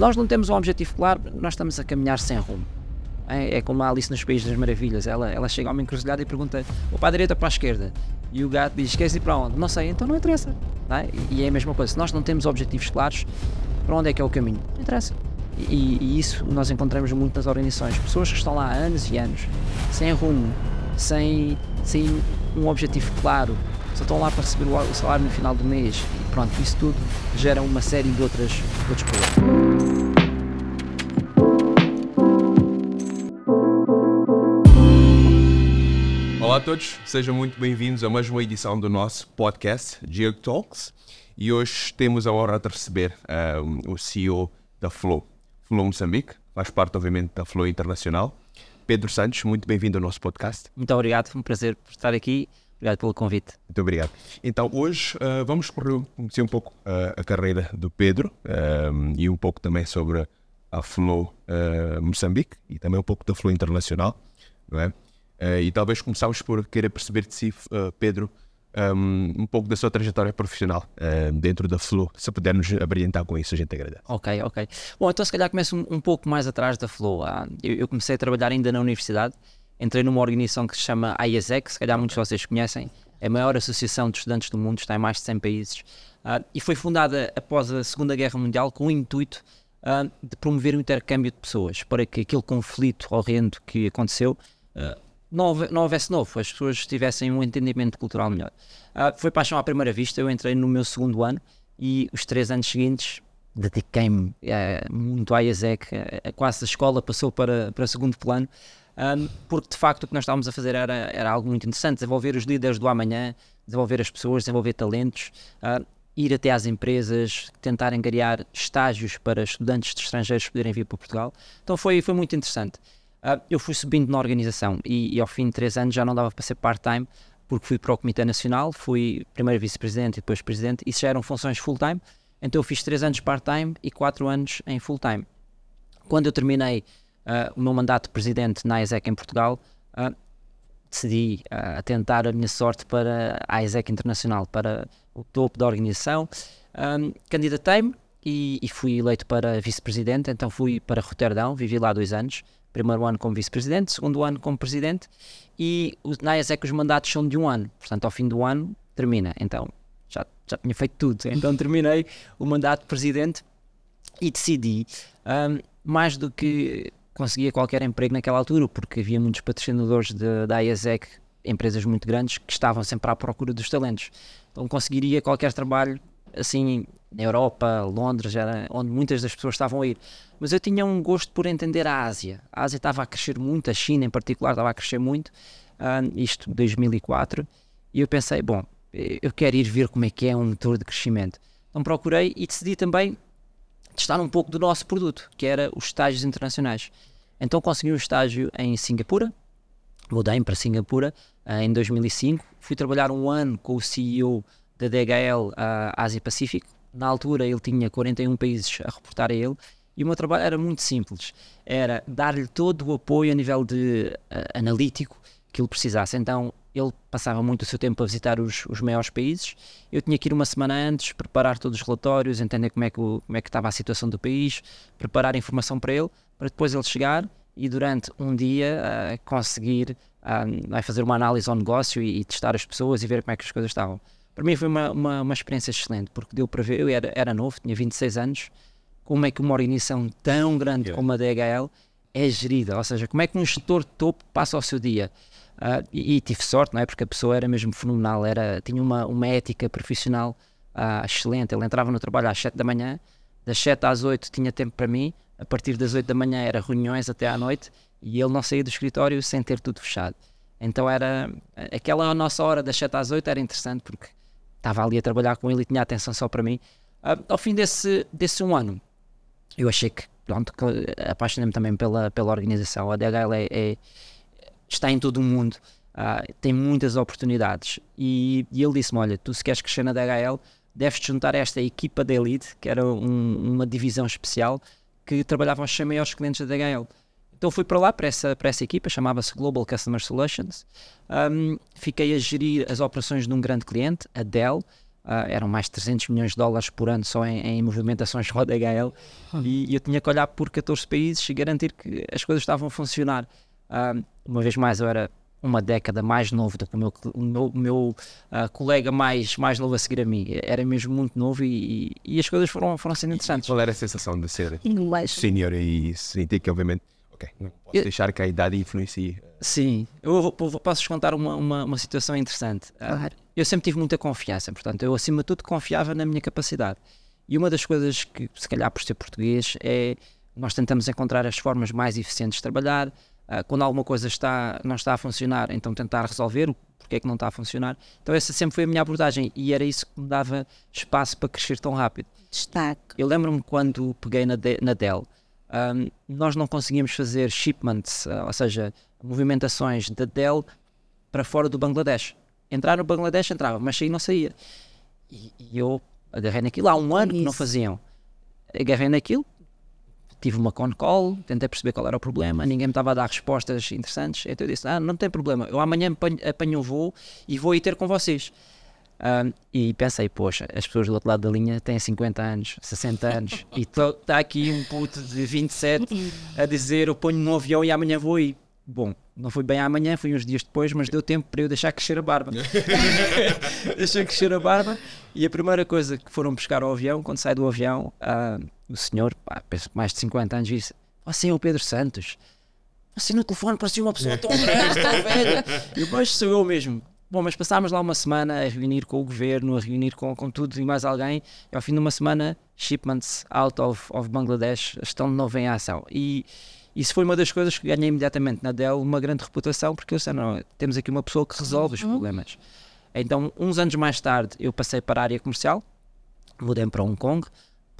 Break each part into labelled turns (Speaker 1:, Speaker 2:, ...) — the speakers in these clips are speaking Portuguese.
Speaker 1: nós não temos um objetivo claro, nós estamos a caminhar sem rumo. É, é como a Alice nos Países das Maravilhas. Ela, ela chega a uma encruzilhada e pergunta: ou para a direita ou para a esquerda? E o gato diz: queres ir para onde? Não sei, então não interessa. Não é? E é a mesma coisa. Se nós não temos objetivos claros, para onde é que é o caminho? Não interessa. E, e, isso nós encontramos muito nas organizações. Pessoas que estão lá há anos e anos, sem rumo, sem, sem um objetivo claro, só estão lá para receber o salário no final do mês. E pronto, isso tudo gera uma série de, outras, outros problemas.
Speaker 2: Olá a todos, sejam muito bem-vindos a mais uma edição do nosso podcast Geo Talks e hoje temos a honra de receber uh, o CEO da Flow, Flow Moçambique, faz parte obviamente da Flow Internacional. Pedro Santos, muito bem-vindo ao nosso podcast.
Speaker 1: Muito obrigado, foi um prazer por estar aqui, obrigado pelo convite.
Speaker 2: Muito obrigado. Então hoje uh, vamos conhecer um pouco uh, a carreira do Pedro e um pouco também sobre a Flow Moçambique e também um pouco da Flow Internacional, não é? Uh, e talvez começámos por querer perceber de si, uh, Pedro, um, um, pouco da sua trajetória profissional uh, dentro da Flow. Se puder nos abrilhantar com isso, a gente agradece.
Speaker 1: Ok, ok. Bom, então se calhar começo um, um pouco mais atrás da Flow. Ah, eu, eu, comecei a trabalhar ainda na universidade, entrei numa organização que se chama IASEC, se calhar muitos de vocês conhecem, é a maior associação de estudantes do mundo, está em mais de 100 países, e foi fundada após a Segunda Guerra Mundial com o intuito de promover o intercâmbio de pessoas, para que aquele conflito horrendo que aconteceu não, houve, não houvesse novo, as pessoas tivessem um entendimento cultural melhor. Uh, foi paixão à primeira vista, eu entrei no meu segundo ano e os três anos seguintes dediquei-me uh, muito à IASEC, uh, quase a escola passou para, para segundo plano, um, porque de facto o que nós estávamos a fazer era, era algo muito interessante, desenvolver os líderes do amanhã, desenvolver as pessoas, desenvolver talentos, uh, ir até às empresas, tentar angariar estágios para estudantes de estrangeiros poderem vir para Portugal. Então foi, foi muito interessante. Uh, eu fui subindo na organização e, e, ao fim de três anos já não dava para ser part-time porque fui para o Comitê Nacional, fui primeiro vice-presidente e depois presidente, isso já eram funções full-time, então eu fiz três anos part-time e quatro anos em full-time. Quando eu terminei uh, o meu mandato de presidente na ISEC em Portugal, uh, decidi uh, tentar a minha sorte para a ISEC Internacional, para o topo da organização. Um, Candidatei-me e, e, fui eleito para vice-presidente, então fui para Roterdão, vivi lá dois anos, primeiro ano como vice-presidente, segundo ano como presidente, e na IASEC os mandatos são de um ano, portanto, ao fim do ano termina. Então, já, já tinha feito tudo. Então, terminei o mandato de presidente e decidi, um, mais do que conseguia qualquer emprego naquela altura, porque havia muitos patrocinadores da IASEC, empresas muito grandes, que estavam sempre à procura dos talentos. Então, conseguiria qualquer trabalho assim na Europa, Londres, era onde muitas das pessoas estavam a ir. Mas eu tinha um gosto por entender a Ásia. A Ásia estava a crescer muito, a China em particular estava a crescer muito, uh, isto 2004, e eu pensei, bom, eu quero ir ver como é que é um motor de crescimento. Então procurei e decidi também testar um pouco do nosso produto, que era os estágios internacionais. Então consegui um estágio em Singapura, mudei para Singapura uh, em 2005, fui trabalhar um ano com o CEO da DHL uh, Ásia Pacífico, na altura ele tinha 41 países a reportar a ele e o meu trabalho era muito simples. Era dar-lhe todo o apoio a nível de uh, analítico que ele precisasse. Então ele passava muito o seu tempo a visitar os, os maiores países. Eu tinha que ir uma semana antes, preparar todos os relatórios, entender como é que, o, como é que estava a situação do país, preparar informação para ele, para depois ele chegar e durante um dia uh, conseguir uh, fazer uma análise ao negócio e, e testar as pessoas e ver como é que as coisas estavam. Para mim foi uma, uma, uma, experiência excelente, porque deu para ver, eu era, era novo, tinha 26 anos, como é que uma organização tão grande yeah. como a DHL é gerida, ou seja, como é que um gestor topo passa o seu dia. Uh, e, e, tive sorte, não é? Porque a pessoa era mesmo fenomenal, era, tinha uma, uma ética profissional excelente. Ele entrava no trabalho às 7 da manhã, das 7 às 8 tinha tempo para mim, a partir das 8 da manhã era reuniões até à noite e ele não saía do escritório sem ter tudo fechado. Então era aquela nossa hora das 7 às 8 era interessante porque estava ali a trabalhar com ele e tinha atenção só para mim. Uh, ao fim desse, desse um ano, eu achei que, pronto, apaixonei-me também pela, pela organização. A DHL é, é está em todo o mundo, uh, tem muitas oportunidades. E, e ele disse-me: Olha, tu se queres crescer na DHL, deves te juntar a esta equipa da Elite, que era um, uma divisão especial que trabalhava aos 100 maiores clientes da DHL. Então fui para lá, para essa, para essa equipa, chamava-se Global Customer Solutions. Um, fiquei a gerir as operações de um grande cliente, a Dell. Uh, eram mais de 300 milhões de dólares por ano só em, em movimentações com a DHL hum. e, e, eu tinha que olhar por 14 países e garantir que as coisas estavam a funcionar. Uh, uma vez mais, eu era uma década mais novo do que o meu, o meu, meu uh, colega mais, mais novo a seguir a mim. Era mesmo muito novo e, e, e as coisas foram, foram sendo interessantes.
Speaker 2: E qual era a sensação de ser senior e sentir que, obviamente, ok, não posso eu, deixar que a idade influencie?
Speaker 1: Sim, eu vou, vou, posso-vos contar uma, uma, uma, situação interessante. Ah, claro. Uh, eu sempre tive muita confiança, portanto, eu acima de tudo confiava na minha capacidade. E uma das coisas que, se calhar por ser português, é nós tentamos encontrar as formas mais eficientes de trabalhar, quando alguma coisa está, não está a funcionar, então tentar resolver o porque é que não está a funcionar. Então essa sempre foi a minha abordagem e era isso que me dava espaço para crescer tão rápido.
Speaker 3: Destaque.
Speaker 1: Eu lembro-me quando peguei na, de, na Dell, um, nós não conseguíamos fazer shipments, uh, ou seja, movimentações da Dell para fora do Bangladesh. Entrar no Bangladesh entrava, mas sair não saía. E, e eu agarrei naquilo. Há um ano isso. que não faziam. Agarrei naquilo, tive uma con call, tentei perceber qual era o problema, ninguém me estava a dar respostas interessantes, então eu disse, ah, não tem problema, eu amanhã apanho, o voo e vou ir ter com vocês. Um, e pensei, poxa, as pessoas do outro lado da linha têm 50 anos, 60 anos, e está aqui um puto de 27 a dizer, eu ponho no avião e amanhã vou ir. Bom, não foi bem amanhã, foi uns dias depois, mas deu tempo para eu deixar crescer a barba. Deixei crescer a barba e a primeira coisa que foram buscar ao avião, quando sai do avião, uh, o senhor, pá, mais de 50 anos, disse: Você é o Pedro Santos. Assim no telefone parecia uma pessoa tão grande, tão velha. E depois sou eu mesmo. Bom, mas passámos lá uma semana a reunir com o governo, a reunir com, com tudo e mais alguém, e ao fim de uma semana, shipments out of, of Bangladesh estão de novo em ação. E isso foi uma das coisas que ganhei imediatamente na Dell, uma grande reputação, porque eu sei, não, temos aqui uma pessoa que resolve os uhum. problemas. Então, uns anos mais tarde, eu passei para a área comercial, mudei para Hong Kong,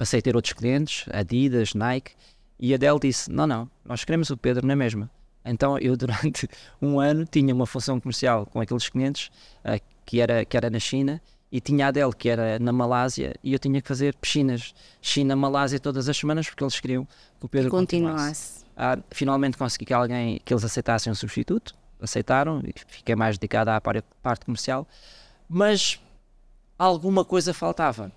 Speaker 1: passei a ter outros clientes, Adidas, Nike, e a Dell disse: Não, não, nós queremos o Pedro na mesma. Então, eu durante um ano tinha uma função comercial com aqueles clientes uh, que, era, que era na China e tinha a Dell que era na Malásia e eu tinha que fazer piscinas China-Malásia todas as semanas porque eles queriam que o Pedro continuasse. Ah, finalmente consegui que alguém que eles aceitassem um substituto, aceitaram e fiquei mais dedicado à parte comercial, mas alguma coisa faltava.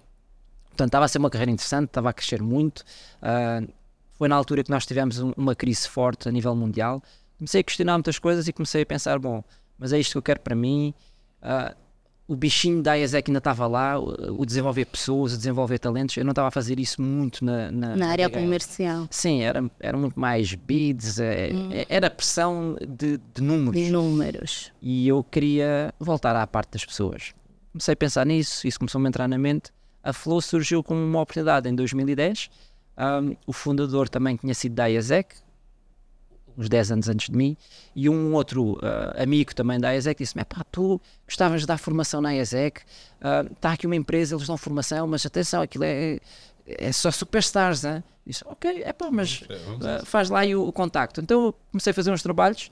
Speaker 1: Portanto, estava a ser uma carreira interessante, estava a crescer muito. Uh, foi na altura que nós tivemos um, uma crise forte a nível mundial. Comecei a questionar muitas coisas e comecei a pensar: bom, mas é isto que eu quero para mim. Uh, o bichinho da IASEC ainda estava lá, o desenvolver pessoas, o desenvolver talentos. Eu não estava a fazer isso muito na,
Speaker 3: na, na área comercial.
Speaker 1: Sim, era, era muito mais bids, é, hum. É, era pressão de, de números.
Speaker 3: De números.
Speaker 1: E eu queria voltar à parte das pessoas. Comecei a pensar nisso, isso começou a entrar na mente. A Flow surgiu como uma oportunidade em 2010. Um, o fundador também tinha sido da IASEC, uns 10 anos antes de mim, e um outro uh, amigo também da IASEC disse-me: pá, tu gostavas de dar formação na IASEC, está uh, aqui uma empresa, eles dão formação, mas atenção, aquilo é, é só superstars, hein? Disse, ok, é pá, mas uh, faz lá o, o, contacto. Então eu comecei a fazer uns trabalhos,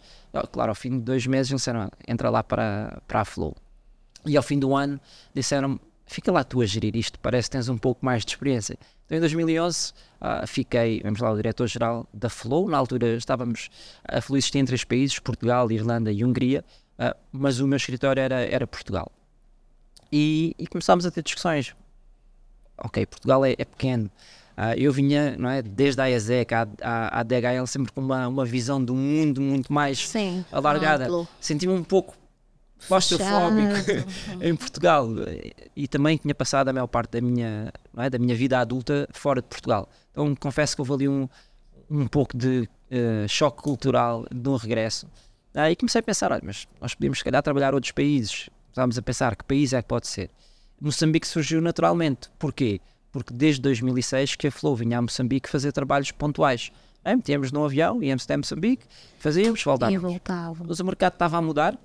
Speaker 1: claro, ao fim de dois meses eles disseram, entra lá para, para a Flow. E ao fim do ano disseram fica lá tu a gerir isto, parece que tens um pouco mais de experiência. Então, em 2011, uh, ah, fiquei, vamos lá, o diretor-geral da Flow. Na altura estávamos, a Flow existia em três países, Portugal, Irlanda e Hungria, uh, mas o meu escritório era, era Portugal. E, e começámos a ter discussões. Ok, Portugal é, é pequeno. Uh, eu vinha, não é, desde a ESEC à, à, à DHL sempre com uma, uma visão do mundo muito mais Sim, alargada. Senti-me um pouco claustrofóbico em Portugal e também tinha passado a maior parte da minha, é, da minha vida adulta fora de Portugal. Então confesso que houve ali um, um pouco de uh, choque cultural de um regresso. Aí comecei a pensar, olha, mas nós podíamos se calhar trabalhar outros países. Estávamos a pensar que país é que pode ser. Moçambique surgiu naturalmente. Porquê? Porque desde 2006 que a Flow vinha a Moçambique fazer trabalhos pontuais. É, metíamos num avião, íamos até Moçambique, fazíamos, voltávamos. E voltávamos. Mas o mercado estava a mudar,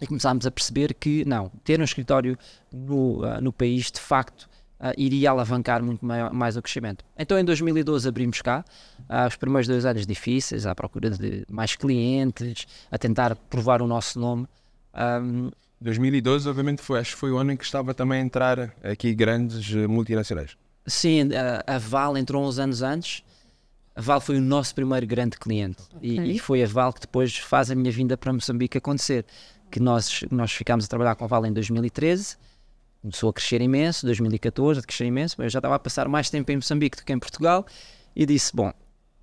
Speaker 1: e começámos a perceber que não, ter um escritório no, uh, no país de facto uh, iria alavancar muito maior, mais o crescimento. Então em 2012 abrimos cá, uh, os primeiros dois anos difíceis, à procura de mais clientes, a tentar provar o nosso nome.
Speaker 2: Um, 2012 obviamente foi, acho que foi o ano em que estava também a entrar aqui grandes multinacionais.
Speaker 1: Sim, a, a Val entrou uns anos antes. A Val foi o nosso primeiro grande cliente okay. e, e, foi a Val que depois faz a minha vinda para Moçambique acontecer que nós, nós ficámos a trabalhar com a Vale em 2013. começou a crescer imenso, 2014 a crescer imenso, mas eu já estava a passar mais tempo em Moçambique do que em Portugal e disse, bom,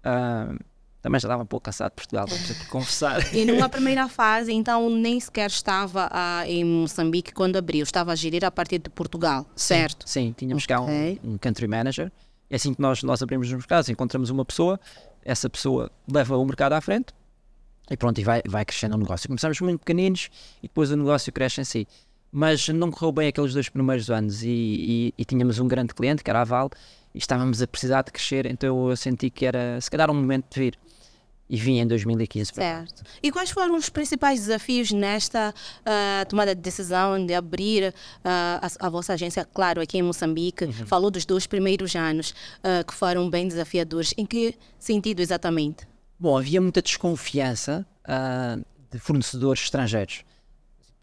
Speaker 1: ah, também já estava um pouco cansado de Portugal, vamos aqui confessar.
Speaker 3: E numa primeira fase, então, nem sequer estava ah, em Moçambique quando abriu, estava a gerir a partir de Portugal, certo?
Speaker 1: Sim, tínhamos cá
Speaker 3: Ok.
Speaker 1: um, um country manager. É assim que nós, nós abrimos os mercados, encontramos uma pessoa, essa pessoa leva o mercado à frente e pronto, e vai, vai crescendo o negócio. Começamos muito pequeninos e depois o negócio cresce em si. Mas não correu bem aqueles dois primeiros anos e, e- e tínhamos um grande cliente, que era a Val, e estávamos a precisar de crescer, então eu senti que era se calhar um momento de vir. E vim em 2015 para cá.
Speaker 3: Certo. E quais foram os principais desafios nesta ah, tomada de decisão de abrir ah, a, a vossa agência, claro, aqui em Moçambique?
Speaker 1: Uhum.
Speaker 3: Falou dos dois primeiros anos ah, que foram bem desafiadores. Em que sentido exatamente?
Speaker 1: Bom, havia muita desconfiança ah, de fornecedores estrangeiros.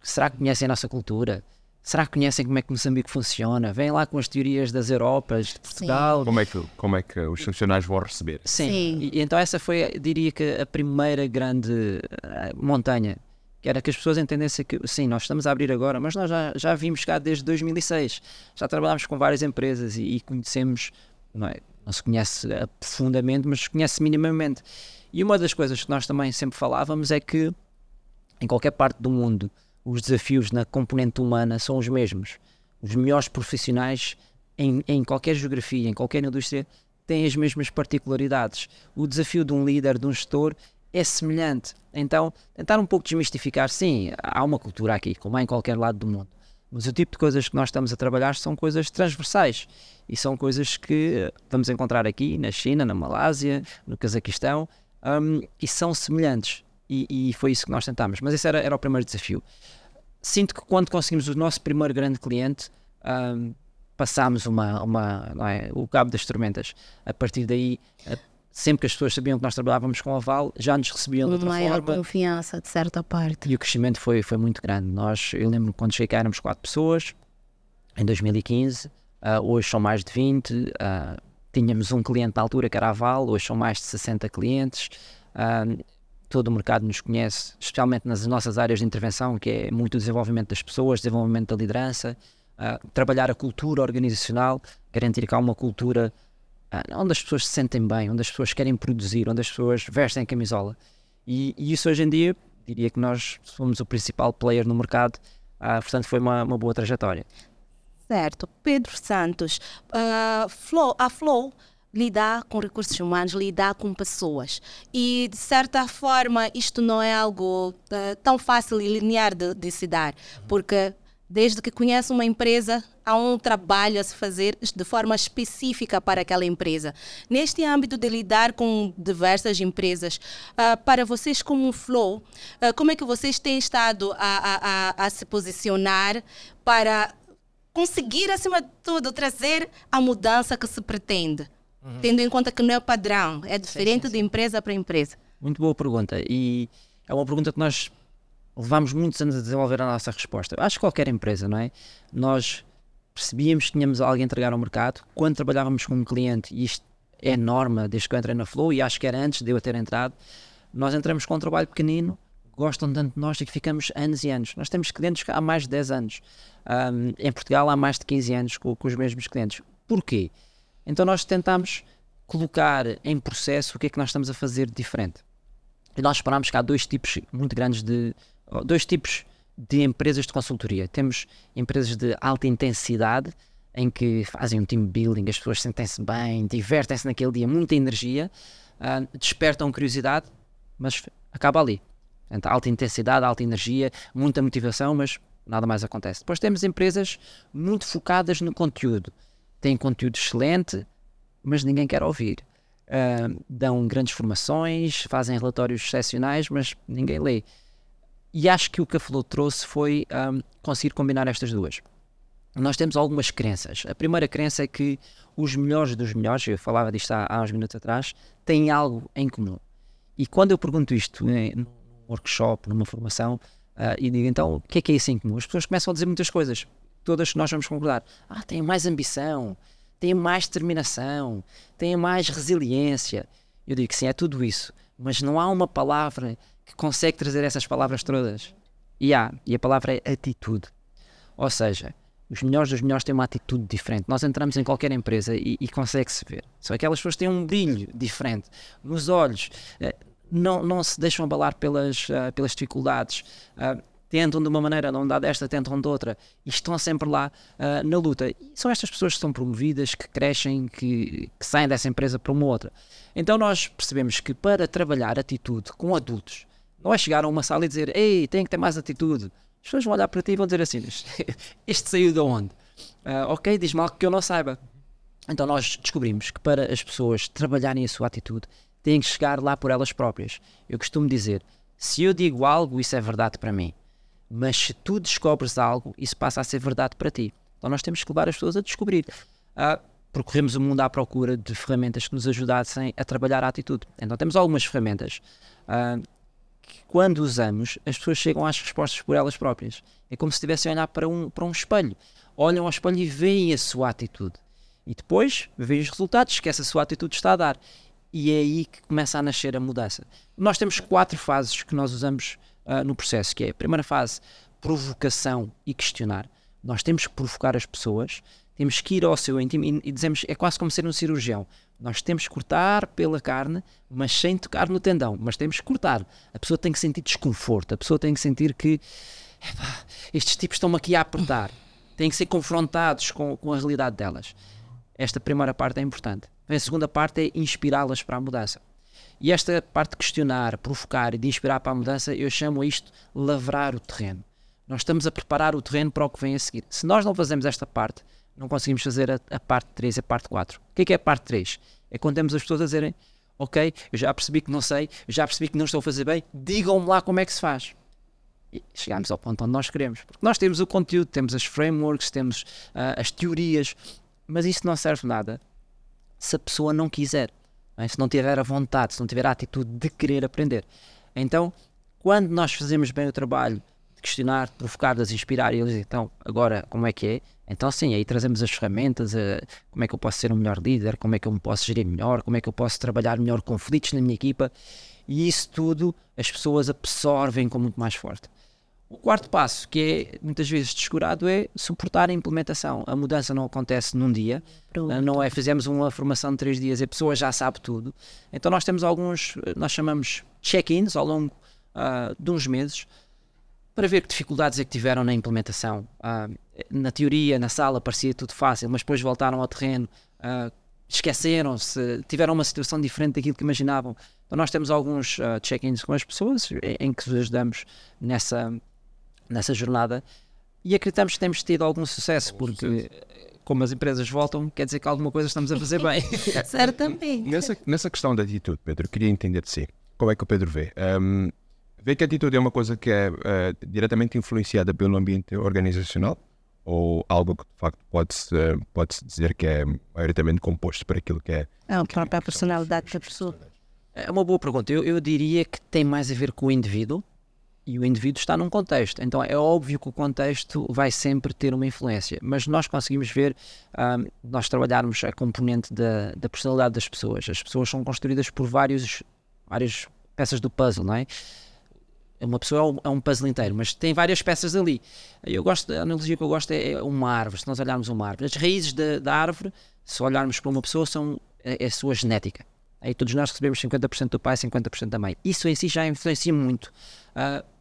Speaker 1: Será que conhecem a nossa cultura? Será que conhecem como é que Moçambique funciona? Vêm lá com as teorias das Europas, de Portugal.
Speaker 2: Como é que, como é que os funcionários vão receber?
Speaker 1: Sim.
Speaker 3: Sim.
Speaker 1: E, então essa foi, diria que, a primeira grande ah, montanha. Que era que as pessoas entendessem que, sim, nós estamos a abrir agora, mas nós já, já vimos cá desde 2006. Já trabalhámos com várias empresas e, e conhecemos, não, é, não se conhece profundamente, mas se conhece minimamente. E uma das coisas que nós também sempre falávamos é que em qualquer parte do mundo os desafios na componente humana são os mesmos. Os melhores profissionais em, em qualquer geografia, em qualquer indústria, têm as mesmas particularidades. O desafio de um líder, de um gestor, é semelhante. Então, tentar um pouco desmistificar, sim, há uma cultura aqui, como em qualquer lado do mundo. Mas o tipo de coisas que nós estamos a trabalhar são coisas transversais e são coisas que eh, vamos encontrar aqui na China, na Malásia, no Cazaquistão hum, e são semelhantes. E, e foi isso que nós tentámos. Mas esse era, era o primeiro desafio. Sinto que quando conseguimos o nosso primeiro grande cliente, hum, passámos uma, uma, é, o cabo das tormentas. A partir daí, sempre que as pessoas sabiam que nós trabalhávamos com a Val, já nos recebiam de outra
Speaker 3: maior
Speaker 1: forma.
Speaker 3: confiança, de certa parte.
Speaker 1: E o crescimento foi, foi muito grande. Nós, eu lembro quando cheguei cá éramos 4 pessoas, em 2015, ah, hoje são mais de 20. ah, tínhamos um cliente na altura que era a Val, hoje são mais de 60 clientes. todo o mercado nos conhece, especialmente nas nossas áreas de intervenção, que é muito o desenvolvimento das pessoas, desenvolvimento da liderança, ah, trabalhar a cultura organizacional, garantir que há uma cultura ah, onde as pessoas se sentem bem, onde as pessoas querem produzir, onde as pessoas vestem camisola. E, e isso hoje em dia, diria que nós somos o principal player no mercado, ah, portanto foi uma, uma boa trajetória.
Speaker 3: Certo. Pedro Santos, ah, Flow, a Flow lidar com recursos humanos, lidar com pessoas. E, de certa forma, isto não é algo ah, tão fácil e linear de, de se dar, porque desde que conhece uma empresa, há um trabalho a se fazer de forma específica para aquela empresa. Neste âmbito de lidar com diversas empresas, ah, para vocês como Flow, ah, como é que vocês têm estado a, a- a- a se posicionar para conseguir, acima de tudo, trazer a mudança que se pretende? Tendo em conta que não é padrão, é diferente de empresa para empresa.
Speaker 1: Muito boa pergunta. E é uma pergunta que nós levamos muitos anos a desenvolver a nossa resposta. Acho que qualquer empresa, não é? Nós percebíamos que tínhamos algo a entregar ao mercado quando trabalhávamos com um cliente, e isto é norma desde que eu entrei na Flow, e acho que era antes de eu ter entrado. Nós entramos com um trabalho pequenino, gostam tanto de nós e que ficamos anos e anos. Nós temos clientes há mais de 10 anos. Ahm, em Portugal há mais de 15 anos com, com os mesmos clientes. Porquê? Então nós tentamos colocar em processo o que é que nós estamos a fazer de diferente. E nós separámos que há dois tipos muito grandes de. dois tipos de empresas de consultoria. Temos empresas de alta intensidade, em que fazem um team building, as pessoas sentem-se bem, divertem-se naquele dia, muita energia, ah, despertam curiosidade, mas acaba ali. Portanto, alta intensidade, alta energia, muita motivação, mas nada mais acontece. Depois temos empresas muito focadas no conteúdo. Têm conteúdo excelente, mas ninguém quer ouvir. Ah, dão grandes formações, fazem relatórios excepcionais, mas ninguém lê. E acho que o que a Flow trouxe foi ahm, conseguir combinar estas duas. Nós temos algumas crenças. A primeira crença é que os melhores dos melhores, eu falava disto há, há uns minutos atrás, têm algo em comum. E quando eu pergunto isto em, num workshop, numa formação, ah, e digo então o que é que é isso em comum? As pessoas começam a dizer muitas coisas, todas nós vamos concordar. Ah, têm mais ambição, têm mais determinação, têm mais resiliência. Eu digo que sim, é tudo isso, mas não há uma palavra que consegue trazer essas palavras todas. E há, e a palavra é atitude. Ou seja, Os melhores dos melhores têm uma atitude diferente. Nós entramos em qualquer empresa e, e consegue-se ver. São aquelas pessoas que têm um brilho diferente nos olhos, uh, não, não se deixam abalar pelas, uh, pelas dificuldades, uh, tentam de uma maneira, não dá desta, tentam de outra, e estão sempre lá na luta. E são estas pessoas que são promovidas, que crescem, que, que saem dessa empresa para uma outra. Então nós percebemos que para trabalhar atitude com adultos, não é chegar a uma sala e dizer, ei, tem que ter mais atitude as pessoas vão olhar para ti e vão dizer assim: Este saiu de onde? Uh, ok, diz-me algo que eu não saiba. Então nós descobrimos que para as pessoas trabalharem a sua atitude, têm que chegar lá por elas próprias. Eu costumo dizer: se eu digo algo, isso é verdade para mim. Mas se tu descobres algo, isso passa a ser verdade para ti. Então nós temos que levar as pessoas a descobrir. Uh, percorremos o mundo à procura de ferramentas que nos ajudassem a trabalhar a atitude. Então temos algumas ferramentas. Uh, que quando usamos, as pessoas chegam às respostas por elas próprias. É como se estivessem a olhar para um, para um espelho. Olham ao espelho e veem a sua atitude. E depois veem os resultados que essa sua atitude está a dar. E é aí que começa a nascer a mudança. Nós temos quatro fases que nós usamos uh, no processo, que é a primeira fase, provocação e questionar. Nós temos que provocar as pessoas, temos que ir ao seu íntimo e, e dizemos, é quase como ser um cirurgião. Nós temos que cortar pela carne, mas sem tocar no tendão. Mas temos que cortar. A pessoa tem que sentir desconforto. A pessoa tem que sentir que estes tipos estão-me aqui a apertar. Têm que ser confrontados com, com a realidade delas. Esta primeira parte é importante. A segunda parte é inspirá-las para a mudança. E esta parte de questionar, provocar e de inspirar para a mudança, eu chamo isto lavrar o terreno. Nós estamos a preparar o terreno para o que vem a seguir. Se nós não fazemos esta parte, não conseguimos fazer a, a parte 3 e a parte 4. O que é, que é a parte 3? É quando temos as pessoas a dizerem: Ok, eu já percebi que não sei, eu já percebi que não estou a fazer bem, digam-me lá como é que se faz. E chegamos ao ponto onde nós queremos. Porque nós temos o conteúdo, temos as frameworks, temos uh, as teorias, mas isso não serve nada se a pessoa não quiser, é? se não tiver a vontade, se não tiver a atitude de querer aprender. Então, quando nós fazemos bem o trabalho de questionar, de provocar, de inspirar, e eles dizem, então, agora como é que é? Então, sim, aí trazemos as ferramentas, uh, como é que eu posso ser um melhor líder, como é que eu me posso gerir melhor, como é que eu posso trabalhar melhor conflitos na minha equipa, e isso tudo as pessoas absorvem com muito mais forte. O quarto passo, que é muitas vezes descurado, é suportar a implementação. A mudança não acontece num dia, Pronto. Não é fizemos uma formação de três dias e a pessoa já sabe tudo. Então nós temos alguns, nós chamamos check-ins ao longo uh, de uns meses, para ver que dificuldades é que tiveram na implementação. Uh, na teoria, na sala, parecia tudo fácil, mas depois voltaram ao terreno, uh, esqueceram-se, tiveram uma situação diferente daquilo que imaginavam. Então, nós temos alguns uh, check-ins com as pessoas em, em que os ajudamos nessa, nessa jornada e acreditamos que temos tido algum sucesso, porque como as empresas voltam, quer dizer que alguma coisa estamos a fazer bem.
Speaker 3: Certamente.
Speaker 2: Nessa, nessa questão da atitude, Pedro, queria entender de si. Como é que o Pedro vê? Um, Vê que a atitude é uma coisa que é uh, diretamente influenciada pelo ambiente organizacional ou algo que de facto pode-se pode -se dizer que é maioritariamente composto por aquilo que é.
Speaker 3: É a própria personalidade da pessoa.
Speaker 1: É uma boa pergunta. Eu, eu diria que tem mais a ver com o indivíduo e o indivíduo está num contexto. Então é óbvio que o contexto vai sempre ter uma influência, mas nós conseguimos ver, um, nós trabalharmos a componente da, da personalidade das pessoas. As pessoas são construídas por vários, várias peças do puzzle, não é? Uma pessoa é um, puzzle inteiro, mas tem várias peças ali. Eu gosto, a analogia que eu gosto é, é uma árvore. Se nós olharmos uma árvore, as raízes da, da árvore, se olharmos para uma pessoa, são é, é a sua genética. Aí todos nós recebemos 50% do pai, 50% da mãe. Isso em si já influencia muito. Uh,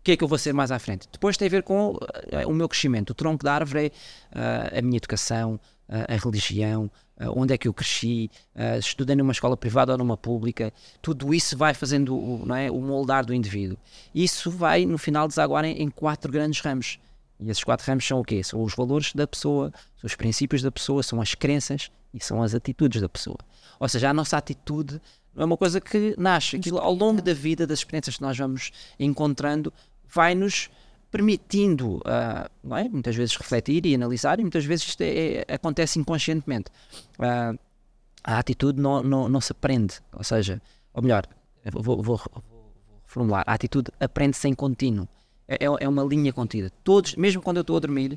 Speaker 1: o que é que eu vou ser mais à frente? Depois tem a ver com uh, o meu crescimento. O tronco da árvore é a minha educação, a religião, onde é que eu cresci, estudei numa escola privada ou numa pública, tudo isso vai fazendo o, é, o moldar do indivíduo. Isso vai, no final, desaguar em, em quatro grandes ramos. E esses quatro ramos são o quê? São os valores da pessoa, são os princípios da pessoa, são as crenças e são as atitudes da pessoa. Ou seja, a nossa atitude não é uma coisa que nasce. Aquilo, ao longo da vida, das experiências que nós vamos encontrando, vai-nos permitindo, uh, é? muitas vezes, refletir e analisar, e muitas vezes isto é, é, acontece inconscientemente. Uh, a atitude não, não, não, se aprende, ou seja, ou melhor, vou, vou, vou, vou formular, a atitude aprende-se em contínuo. É, é, é uma linha contida. Todos, mesmo quando eu estou a dormir,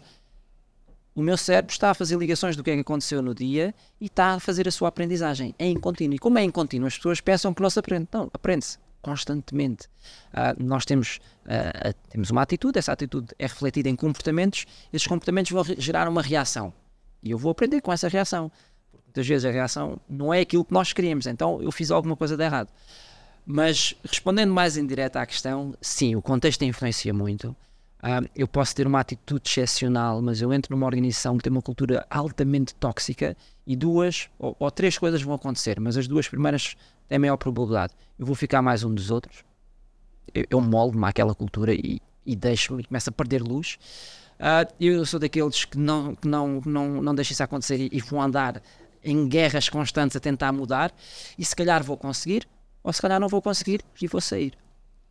Speaker 1: o meu cérebro está a fazer ligações do que é que aconteceu no dia e está a fazer a sua aprendizagem. É em contínuo. E como é em contínuo, as pessoas pensam que não se aprende. Não, aprende-se. Constantemente. Uh, nós temos, uh, temos uma atitude, essa atitude é refletida em comportamentos, esses comportamentos vão gerar uma reação. E eu vou aprender com essa reação. Porque muitas vezes a reação não é aquilo que nós queríamos, então eu fiz alguma coisa de errado. Mas respondendo mais em direto à questão, sim, o contexto influencia muito. Uh, eu posso ter uma atitude excepcional, mas eu entro numa organização que tem uma cultura altamente tóxica e duas ou, ou três coisas vão acontecer, mas as duas primeiras têm maior probabilidade. Eu vou ficar mais um dos outros, eu, eu moldo-me àquela cultura e, e deixo e começo a perder luz. Uh, eu sou daqueles que não, que não, não, não deixam isso acontecer e, e vão andar em guerras constantes a tentar mudar, e se calhar vou conseguir, ou se calhar não vou conseguir e vou sair.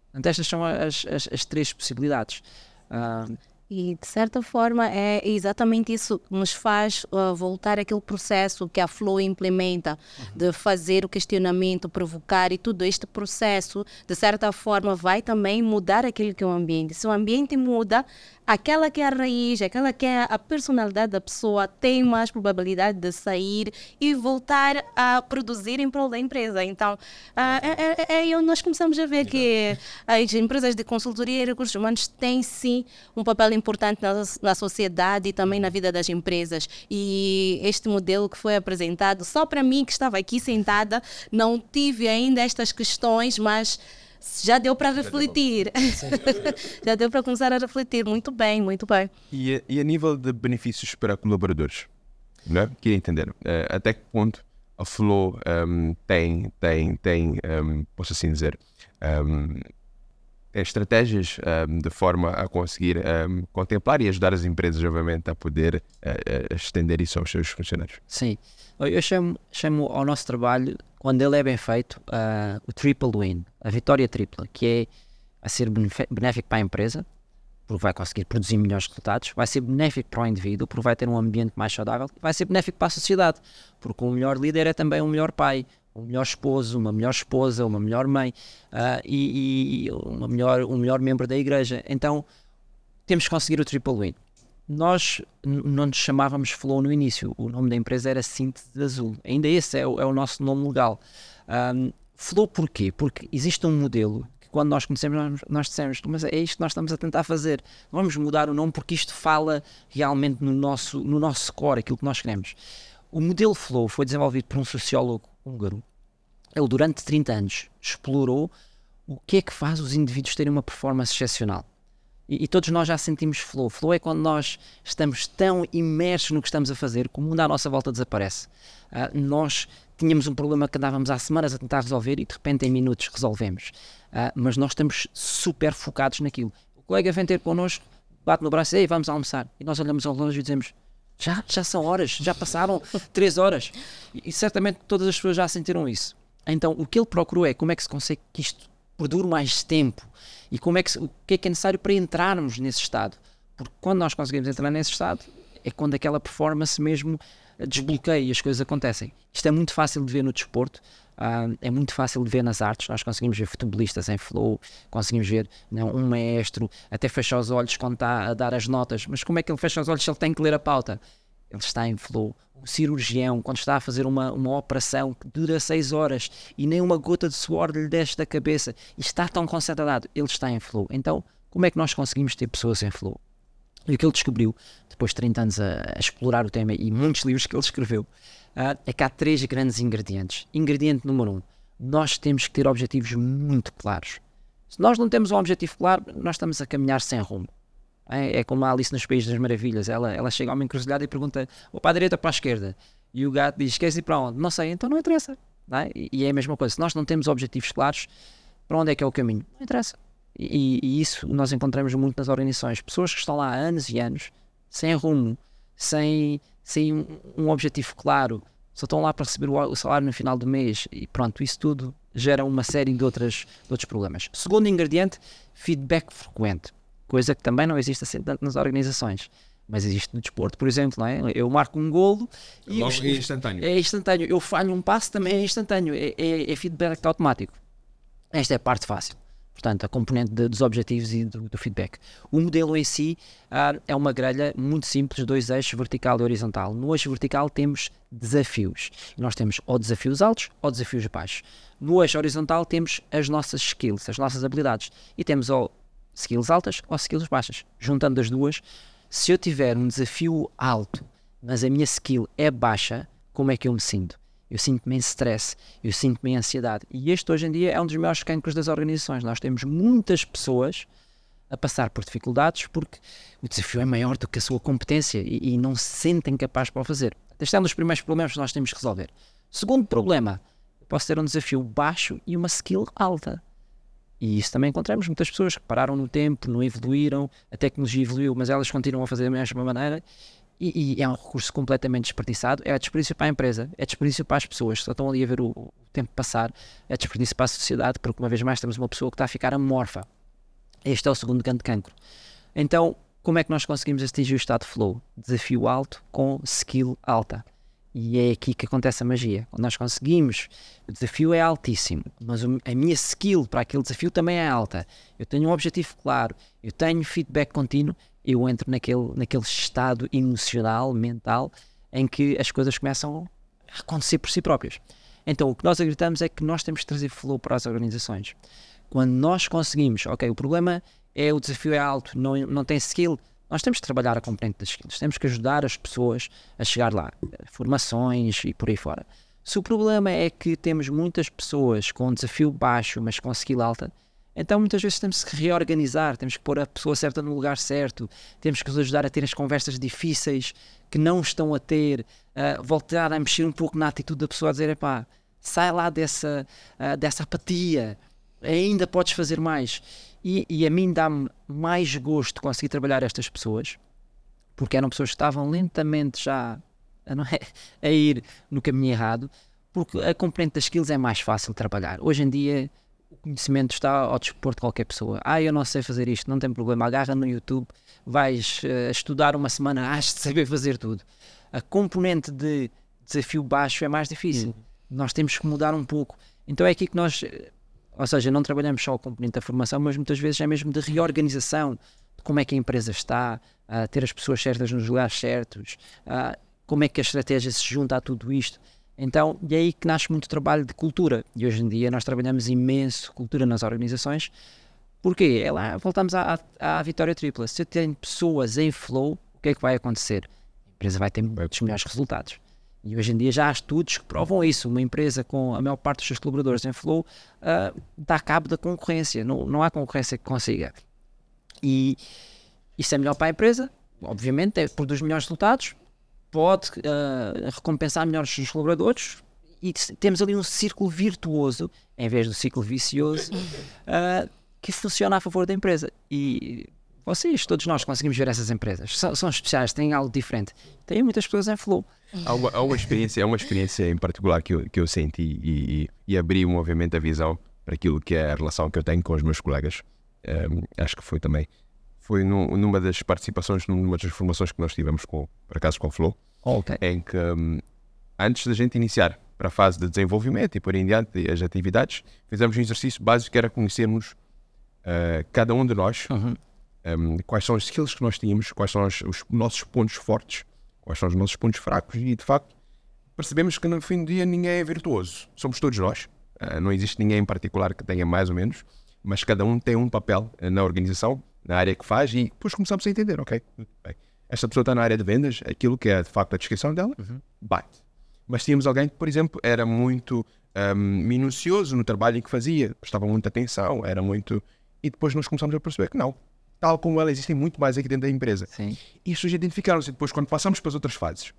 Speaker 1: Portanto, estas são as, as, as três possibilidades. Uh,
Speaker 3: e de certa forma é exatamente isso que nos faz uh, voltar àquele processo que a Flow implementa, uhum. de fazer o questionamento, provocar e tudo este processo, de certa forma, vai também mudar aquilo que é o ambiente. Se o ambiente muda, aquela que é a raiz, aquela que é a personalidade da pessoa tem mais probabilidade de sair e voltar a produzir em prol da empresa. Então, uh, é, é, é, nós começamos a ver que as empresas de consultoria e recursos humanos têm sim um papel importante na, na sociedade e também na vida das empresas. E este modelo que foi apresentado, só para mim que estava aqui sentada, não tive ainda estas questões, mas já deu para refletir. já deu para começar a refletir. Muito bem, muito bem.
Speaker 2: E a, e a nível de benefícios para colaboradores? Não é? Queria entender uh, até que ponto a Flow um, ehm, tem, tem, tem um, ehm, posso assim dizer, um, ehm, estratégias um, de forma a conseguir um, contemplar e ajudar as empresas, obviamente, a poder uh, estender isso aos seus funcionários.
Speaker 1: Sim, eu chamo, chamo ao nosso trabalho, quando ele é bem feito, uh, o triple win, a vitória tripla, que é a ser benéfico para a empresa, porque vai conseguir produzir melhores resultados, vai ser benéfico para o indivíduo, porque vai ter um ambiente mais saudável, vai ser benéfico para a sociedade, porque o melhor líder é também um melhor pai, um melhor esposo, uma melhor esposa, uma melhor mãe uh, e, e, uma melhor, um melhor membro da igreja. Então temos que conseguir o triple win. Nós não nos chamávamos Flow no início, o nome da empresa era Síntese Azul. Ainda esse é o, é o nosso nome legal. Um, Flow porquê? Porque existe um modelo que quando nós conhecemos nós, nós dissemos, mas é isto que nós estamos a tentar fazer. Vamos mudar o nome porque isto fala realmente no nosso, no nosso core, aquilo que nós queremos. O modelo Flow foi desenvolvido por um sociólogo húngaro. Ele, durante 30 anos, explorou o que é que faz os indivíduos terem uma performance excepcional. E, e, todos nós já sentimos flow. Flow é quando nós estamos tão imersos no que estamos a fazer que o mundo à nossa volta desaparece. Uh, nós tínhamos um problema que andávamos há semanas a tentar resolver e de repente em minutos resolvemos. Uh, mas nós estamos super focados naquilo. O colega vem ter connosco, bate no braço e Ei, vamos almoçar. E nós olhamos ao longe e dizemos já, já são horas, já passaram três horas. E, e certamente todas as pessoas já sentiram isso. Então, o que ele procurou é como é que se consegue que isto perdure mais tempo e como é que, o que é que é necessário para entrarmos nesse estado. Porque quando nós conseguimos entrar nesse estado, é quando aquela performance mesmo desbloqueia e as coisas acontecem. Isto é muito fácil de ver no desporto, uh, é muito fácil de ver nas artes. Nós conseguimos ver futebolistas em flow, conseguimos ver não, um maestro até fecha os olhos quando está a dar as notas. Mas como é que ele fecha os olhos se ele tem que ler a pauta? Ele está em flow um cirurgião, quando está a fazer uma, uma operação que dura 6 horas e nem uma gota de suor lhe desce da cabeça e está tão concentrado, ele está em flow. Então, como é que nós conseguimos ter pessoas em flow? E o que ele descobriu, depois de 30 anos a, a explorar o tema e muitos livros que ele escreveu, uh, é que há três grandes ingredientes. Ingrediente número um, nós temos que ter objetivos muito claros. Se nós não temos um objetivo claro, nós estamos a caminhar sem rumo. É, é como a Alice nos Países das Maravilhas. Ela, ela chega a uma encruzilhada e pergunta: ou para a direita ou para a esquerda? E o gato diz: queres ir para onde? Não sei, então não interessa. Não é? E é a mesma coisa. Se nós não temos objetivos claros, para onde é que é o caminho? Não interessa. E, e, isso nós encontramos muito nas organizações. Pessoas que estão lá há anos e anos, sem rumo, sem, sem um, um objetivo claro, só estão lá para receber o, o, salário no final do mês e pronto, isso tudo gera uma série de, outras, de outros problemas. Segundo ingrediente, feedback frequente coisa que também não existe assim tanto nas organizações. Mas existe no desporto, por exemplo, não é? Eu marco um golo
Speaker 2: e Logo é instantâneo.
Speaker 1: É instantâneo. Eu falho um passo também é instantâneo. É, é, é feedback automático. Esta é a parte fácil. Portanto, a componente de, dos objetivos e do, do, feedback. O modelo em si uh, é uma grelha muito simples, dois eixos, vertical e horizontal. No eixo vertical temos desafios. nós temos ou desafios altos ou desafios baixos. No eixo horizontal temos as nossas skills, as nossas habilidades. E temos ou skills altas ou skills baixas. Juntando as duas, se eu tiver um desafio alto, mas a minha skill é baixa, como é que eu me sinto? eu sinto-me em stress, eu sinto-me em ansiedade. E este hoje em dia é um dos maiores cancros das organizações. Nós temos muitas pessoas a passar por dificuldades porque o desafio é maior do que a sua competência e, e não se sentem capazes para o fazer. Este é um dos primeiros problemas que nós temos que resolver. Segundo problema, posso ter um desafio baixo e uma skill alta. E isso também encontramos muitas pessoas que pararam no tempo, não evoluíram, a tecnologia evoluiu, mas elas continuam a fazer da mesma maneira e, e, é um recurso completamente desperdiçado. É desperdício para a empresa, é desperdício para as pessoas que só estão ali a ver o, o tempo passar, é desperdício para a sociedade, porque uma vez mais temos uma pessoa que está a ficar amorfa. Este é o segundo grande cancro. Então, como é que nós conseguimos atingir o estado de flow? Desafio alto com skill alta. E é aqui que acontece a magia. Quando nós conseguimos, o desafio é altíssimo, mas a minha skill para aquele desafio também é alta. Eu tenho um objetivo claro, eu tenho feedback contínuo eu entro naquele, naquele estado emocional, mental, em que as coisas começam a acontecer por si próprias. Então, o que nós acreditamos é que nós temos que trazer flow para as organizações. Quando nós conseguimos, ok, o problema é o desafio é alto, não, não tem skill, nós temos que trabalhar a componente das skills, temos que ajudar as pessoas a chegar lá, formações e por aí fora. Se o problema é que temos muitas pessoas com um desafio baixo, mas com skill alta, então muitas vezes temos que reorganizar, temos que pôr a pessoa certa no lugar certo, temos que os ajudar a ter as conversas difíceis que não estão a ter, voltar a mexer um pouco na atitude da pessoa, a dizer, epá, sai lá dessa, uh, dessa apatia, ainda podes fazer mais. E, e a mim dá-me mais gosto conseguir trabalhar estas pessoas, porque eram pessoas que estavam lentamente já a, é, a ir no caminho errado, porque a componente das skills é mais fácil de trabalhar. Hoje em dia o conhecimento está ao dispor de qualquer pessoa. Ah, eu não sei fazer isto, não tem problema. Agarra no YouTube, vais uh, estudar uma semana, has de saber fazer tudo. A componente de desafio baixo é mais difícil. Uhum. Nós temos que mudar um pouco. Então é aqui que nós, eh, ou seja, não trabalhamos só o componente da formação, mas muitas vezes é mesmo de reorganização de como é que a empresa está, a ter as pessoas certas nos lugares certos, como é que a estratégia se junta a tudo isto. Então, e é aí que nasce muito trabalho de cultura. E hoje em dia nós trabalhamos imenso cultura nas organizações. Porquê? É lá, voltamos à, à, à vitória tripla. Se tem pessoas em flow, o que é que vai acontecer? A empresa vai ter muitos melhores resultados. E hoje em dia já há estudos que provam isso. Uma empresa com a maior parte dos seus colaboradores em flow uh, dá cabo da concorrência. Não, não há concorrência que consiga. E isso é melhor para a empresa, obviamente, é, produz melhores resultados, pode uh, recompensar melhor os colaboradores e temos ali um círculo virtuoso, em vez do ciclo vicioso, uh, que funciona a favor da empresa. E vocês, todos nós conseguimos ver essas empresas. São, são especiais, têm algo diferente. Tem muitas pessoas em flow.
Speaker 2: Há uma, há uma experiência, há uma experiência em particular que eu, que eu senti e, e, e abri, obviamente, a visão para aquilo que é a relação que eu tenho com os meus colegas. Um, acho que foi também foi no, numa das participações, numa das formações que nós tivemos com, por acaso, com o Flow,
Speaker 1: okay.
Speaker 2: em que um, antes da gente iniciar para a fase de desenvolvimento e por em diante as atividades, fizemos um exercício básico que era conhecermos uh, cada um de nós, uhum. Um, quais são as skills que nós tínhamos, quais são os, os, nossos pontos fortes, quais são os nossos pontos fracos e de facto percebemos que no fim do dia ninguém é virtuoso, somos todos nós, uh, não existe ninguém em particular que tenha mais ou menos, mas cada um tem um papel uh, na organização na área que faz e depois começamos a entender, ok, bem, esta pessoa está na área de vendas, aquilo que é de facto a descrição dela, uhum. bate. Mas tínhamos alguém que, por exemplo, era muito um, minucioso no trabalho que fazia, prestava muita atenção, era muito. E depois nós começamos a perceber que não, tal como ela, existem muito mais aqui dentro da empresa.
Speaker 1: Sim.
Speaker 2: E isso já identificaram-se. Depois, quando passamos para as outras fases,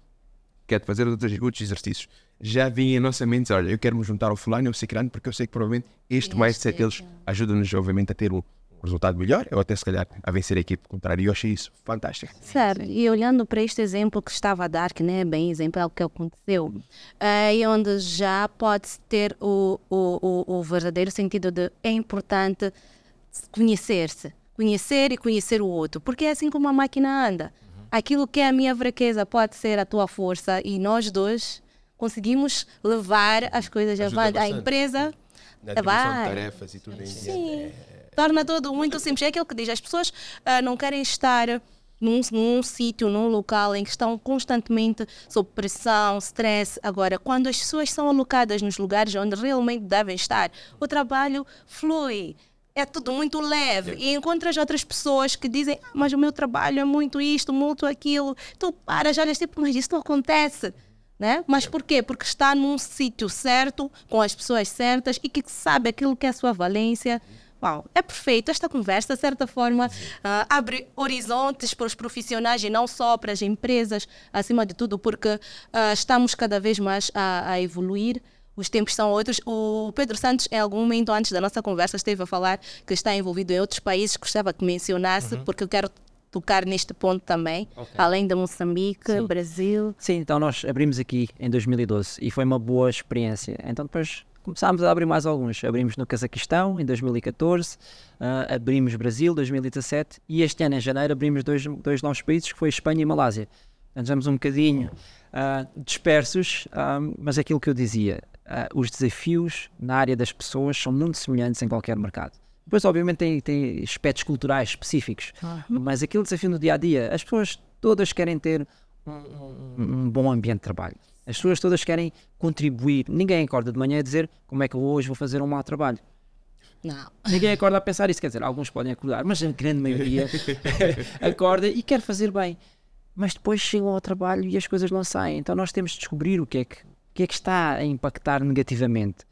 Speaker 2: que é de fazer outros, outros exercícios, já vinha em nossa mente: olha, eu quero me juntar ao fulano, ao ciclano, porque eu sei que provavelmente este mais mindset deles é ajuda-nos, obviamente, a ter um, resultado melhor, ou até se calhar a vencer a equipe contrária. E eu achei isso fantástico.
Speaker 3: Certo, e olhando para este exemplo que estava a dar, que não é bem exemplo, é o que aconteceu, é onde já pode ter o, o, o, o verdadeiro sentido de é importante conhecer-se, conhecer e conhecer o outro, porque é assim como a máquina anda. Aquilo que é a minha fraqueza pode ser a tua força e nós dois conseguimos levar as coisas avante. A empresa
Speaker 2: na vai. tarefas e tudo em Sim. É,
Speaker 3: torna tudo muito simples. É aquilo que diz, as pessoas uh, não querem estar num, num sítio, num local em que estão constantemente sob pressão, stress. Agora, quando as pessoas são alocadas nos lugares onde realmente devem estar, o trabalho flui é tudo muito leve. E encontras outras pessoas que dizem, ah, mas o meu trabalho é muito isto, muito aquilo. Tu paras, olhas tipo, mas isso não acontece. Né? Mas por quê? Porque está num sítio certo, com as pessoas certas e que sabe aquilo que é a sua valência. Uau, é perfeito. Esta conversa, de certa forma, uh, abre horizontes para os profissionais e não só para as empresas, acima de tudo, porque uh, estamos cada vez mais a, a evoluir os tempos são outros. O Pedro Santos, em algum momento antes da nossa conversa, esteve a falar que está envolvido em outros países. Gostava que mencionasse, uhum. porque eu quero tocar neste ponto também, okay. além de Moçambique, Sim. Brasil.
Speaker 1: Sim, então nós abrimos aqui em 2012 e foi uma boa experiência. Então depois começámos a abrir mais alguns. Abrimos no Cazaquistão em 2014, uh, ah, abrimos Brasil 2017 e este ano em janeiro abrimos dois, dois novos países que foi Espanha e Malásia. Andamos um bocadinho uh, dispersos, uh, mas aquilo que eu dizia, uh, os desafios na área das pessoas são muito semelhantes em qualquer mercado. Depois, obviamente, tem, tem aspectos culturais específicos, mas aquele desafio no dia a dia, as pessoas todas querem ter um, um, um, bom ambiente de trabalho. As pessoas todas querem contribuir. Ninguém acorda de manhã a dizer como é que eu hoje vou fazer um mau trabalho.
Speaker 3: Não.
Speaker 1: Ninguém acorda a pensar isso. Quer dizer, alguns podem acordar, mas a grande maioria acorda e quer fazer bem. Mas depois chegam ao trabalho e as coisas não saem. Então nós temos de descobrir o que é que, o que, é que está a impactar negativamente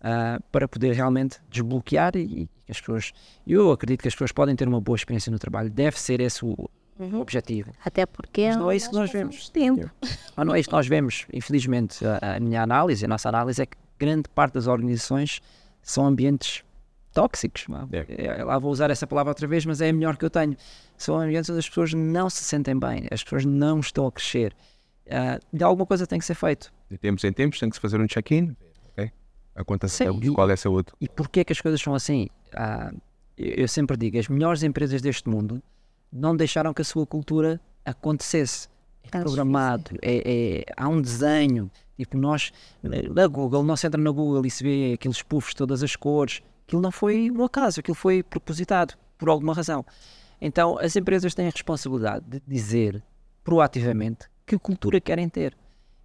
Speaker 1: uh, para poder realmente desbloquear e, e as pessoas. Eu acredito que as pessoas podem ter uma boa experiência no trabalho, deve ser esse o, uhum. objetivo.
Speaker 3: Até porque Mas
Speaker 1: não é isso que nós vemos.
Speaker 3: Tempo.
Speaker 1: Mas não é isso que nós vemos. Infelizmente, a, a minha análise, a nossa análise é que grande parte das organizações são ambientes tóxicos. É. é. Lá vou usar essa palavra outra vez, mas é a melhor que eu tenho. São ambientes onde as pessoas não se sentem bem, as pessoas não estão a crescer. Uh, de alguma coisa tem que ser feito
Speaker 2: de tempos em tempos tem que se fazer um check-in. Okay? A conta Sim, qual é a saúde.
Speaker 1: E porquê que as coisas são assim? Ah, eu sempre digo, as melhores empresas deste mundo não deixaram que a sua cultura acontecesse. É programado, é, é, há um desenho. Tipo, nós, na Google, não se entra na Google e se vê aqueles puffs, todas as cores. Aquilo não foi um acaso, aquilo foi propositado, por alguma razão. Então, as empresas têm a responsabilidade de dizer proativamente que cultura querem ter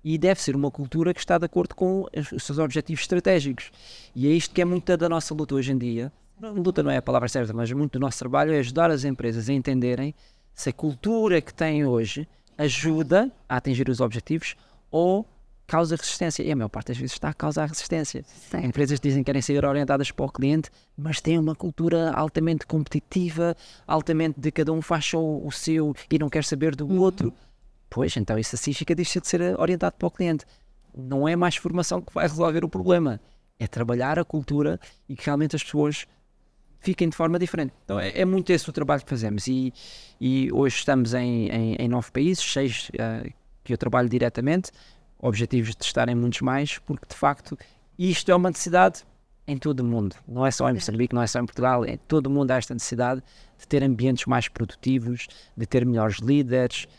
Speaker 1: e deve ser uma cultura que está de acordo com os seus objetivos estratégicos. E é isto que é muita da nossa luta hoje em dia. Luta não é a palavra certa, mas muito do nosso trabalho é ajudar as empresas a entenderem se a cultura que têm hoje ajuda a atingir os objetivos ou causa resistência. E a maior parte das vezes está a causar resistência. Sim. Empresas dizem que querem ser orientadas para o cliente, mas têm uma cultura altamente competitiva, altamente de cada um faz só o seu e não quer saber do uhum. outro. Pois, então isso assim fica deixa de ser orientado para o cliente. Não é mais formação que vai resolver o problema. É trabalhar a cultura e que realmente as pessoas fiquem de forma diferente. Então é, é muito esse o trabalho que fazemos. E, e hoje estamos em, em, em nove países, seis uh, que eu trabalho diretamente, objetivos de estar em muitos mais, porque de facto isto é uma necessidade em todo o mundo. Não é só em Moçambique, não é só em Portugal, em todo o mundo há esta necessidade de ter ambientes mais produtivos, de ter melhores líderes,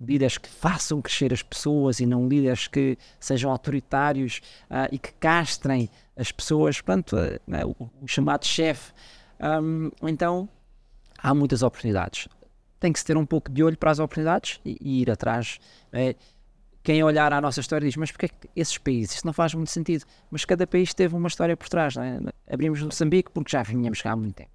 Speaker 1: líderes que façam crescer as pessoas e não líderes que sejam autoritários uh, e que castrem as pessoas, portanto, uh, o, o, chamado chefe. Um, então, há muitas oportunidades. Tem que se ter um pouco de olho para as oportunidades e, e ir atrás. É, quem olhar à nossa história diz, mas porquê que esses países? Isso não faz muito sentido. Mas cada país teve uma história por trás. É? Abrimos Moçambique porque já vinhamos cá há muito tempo.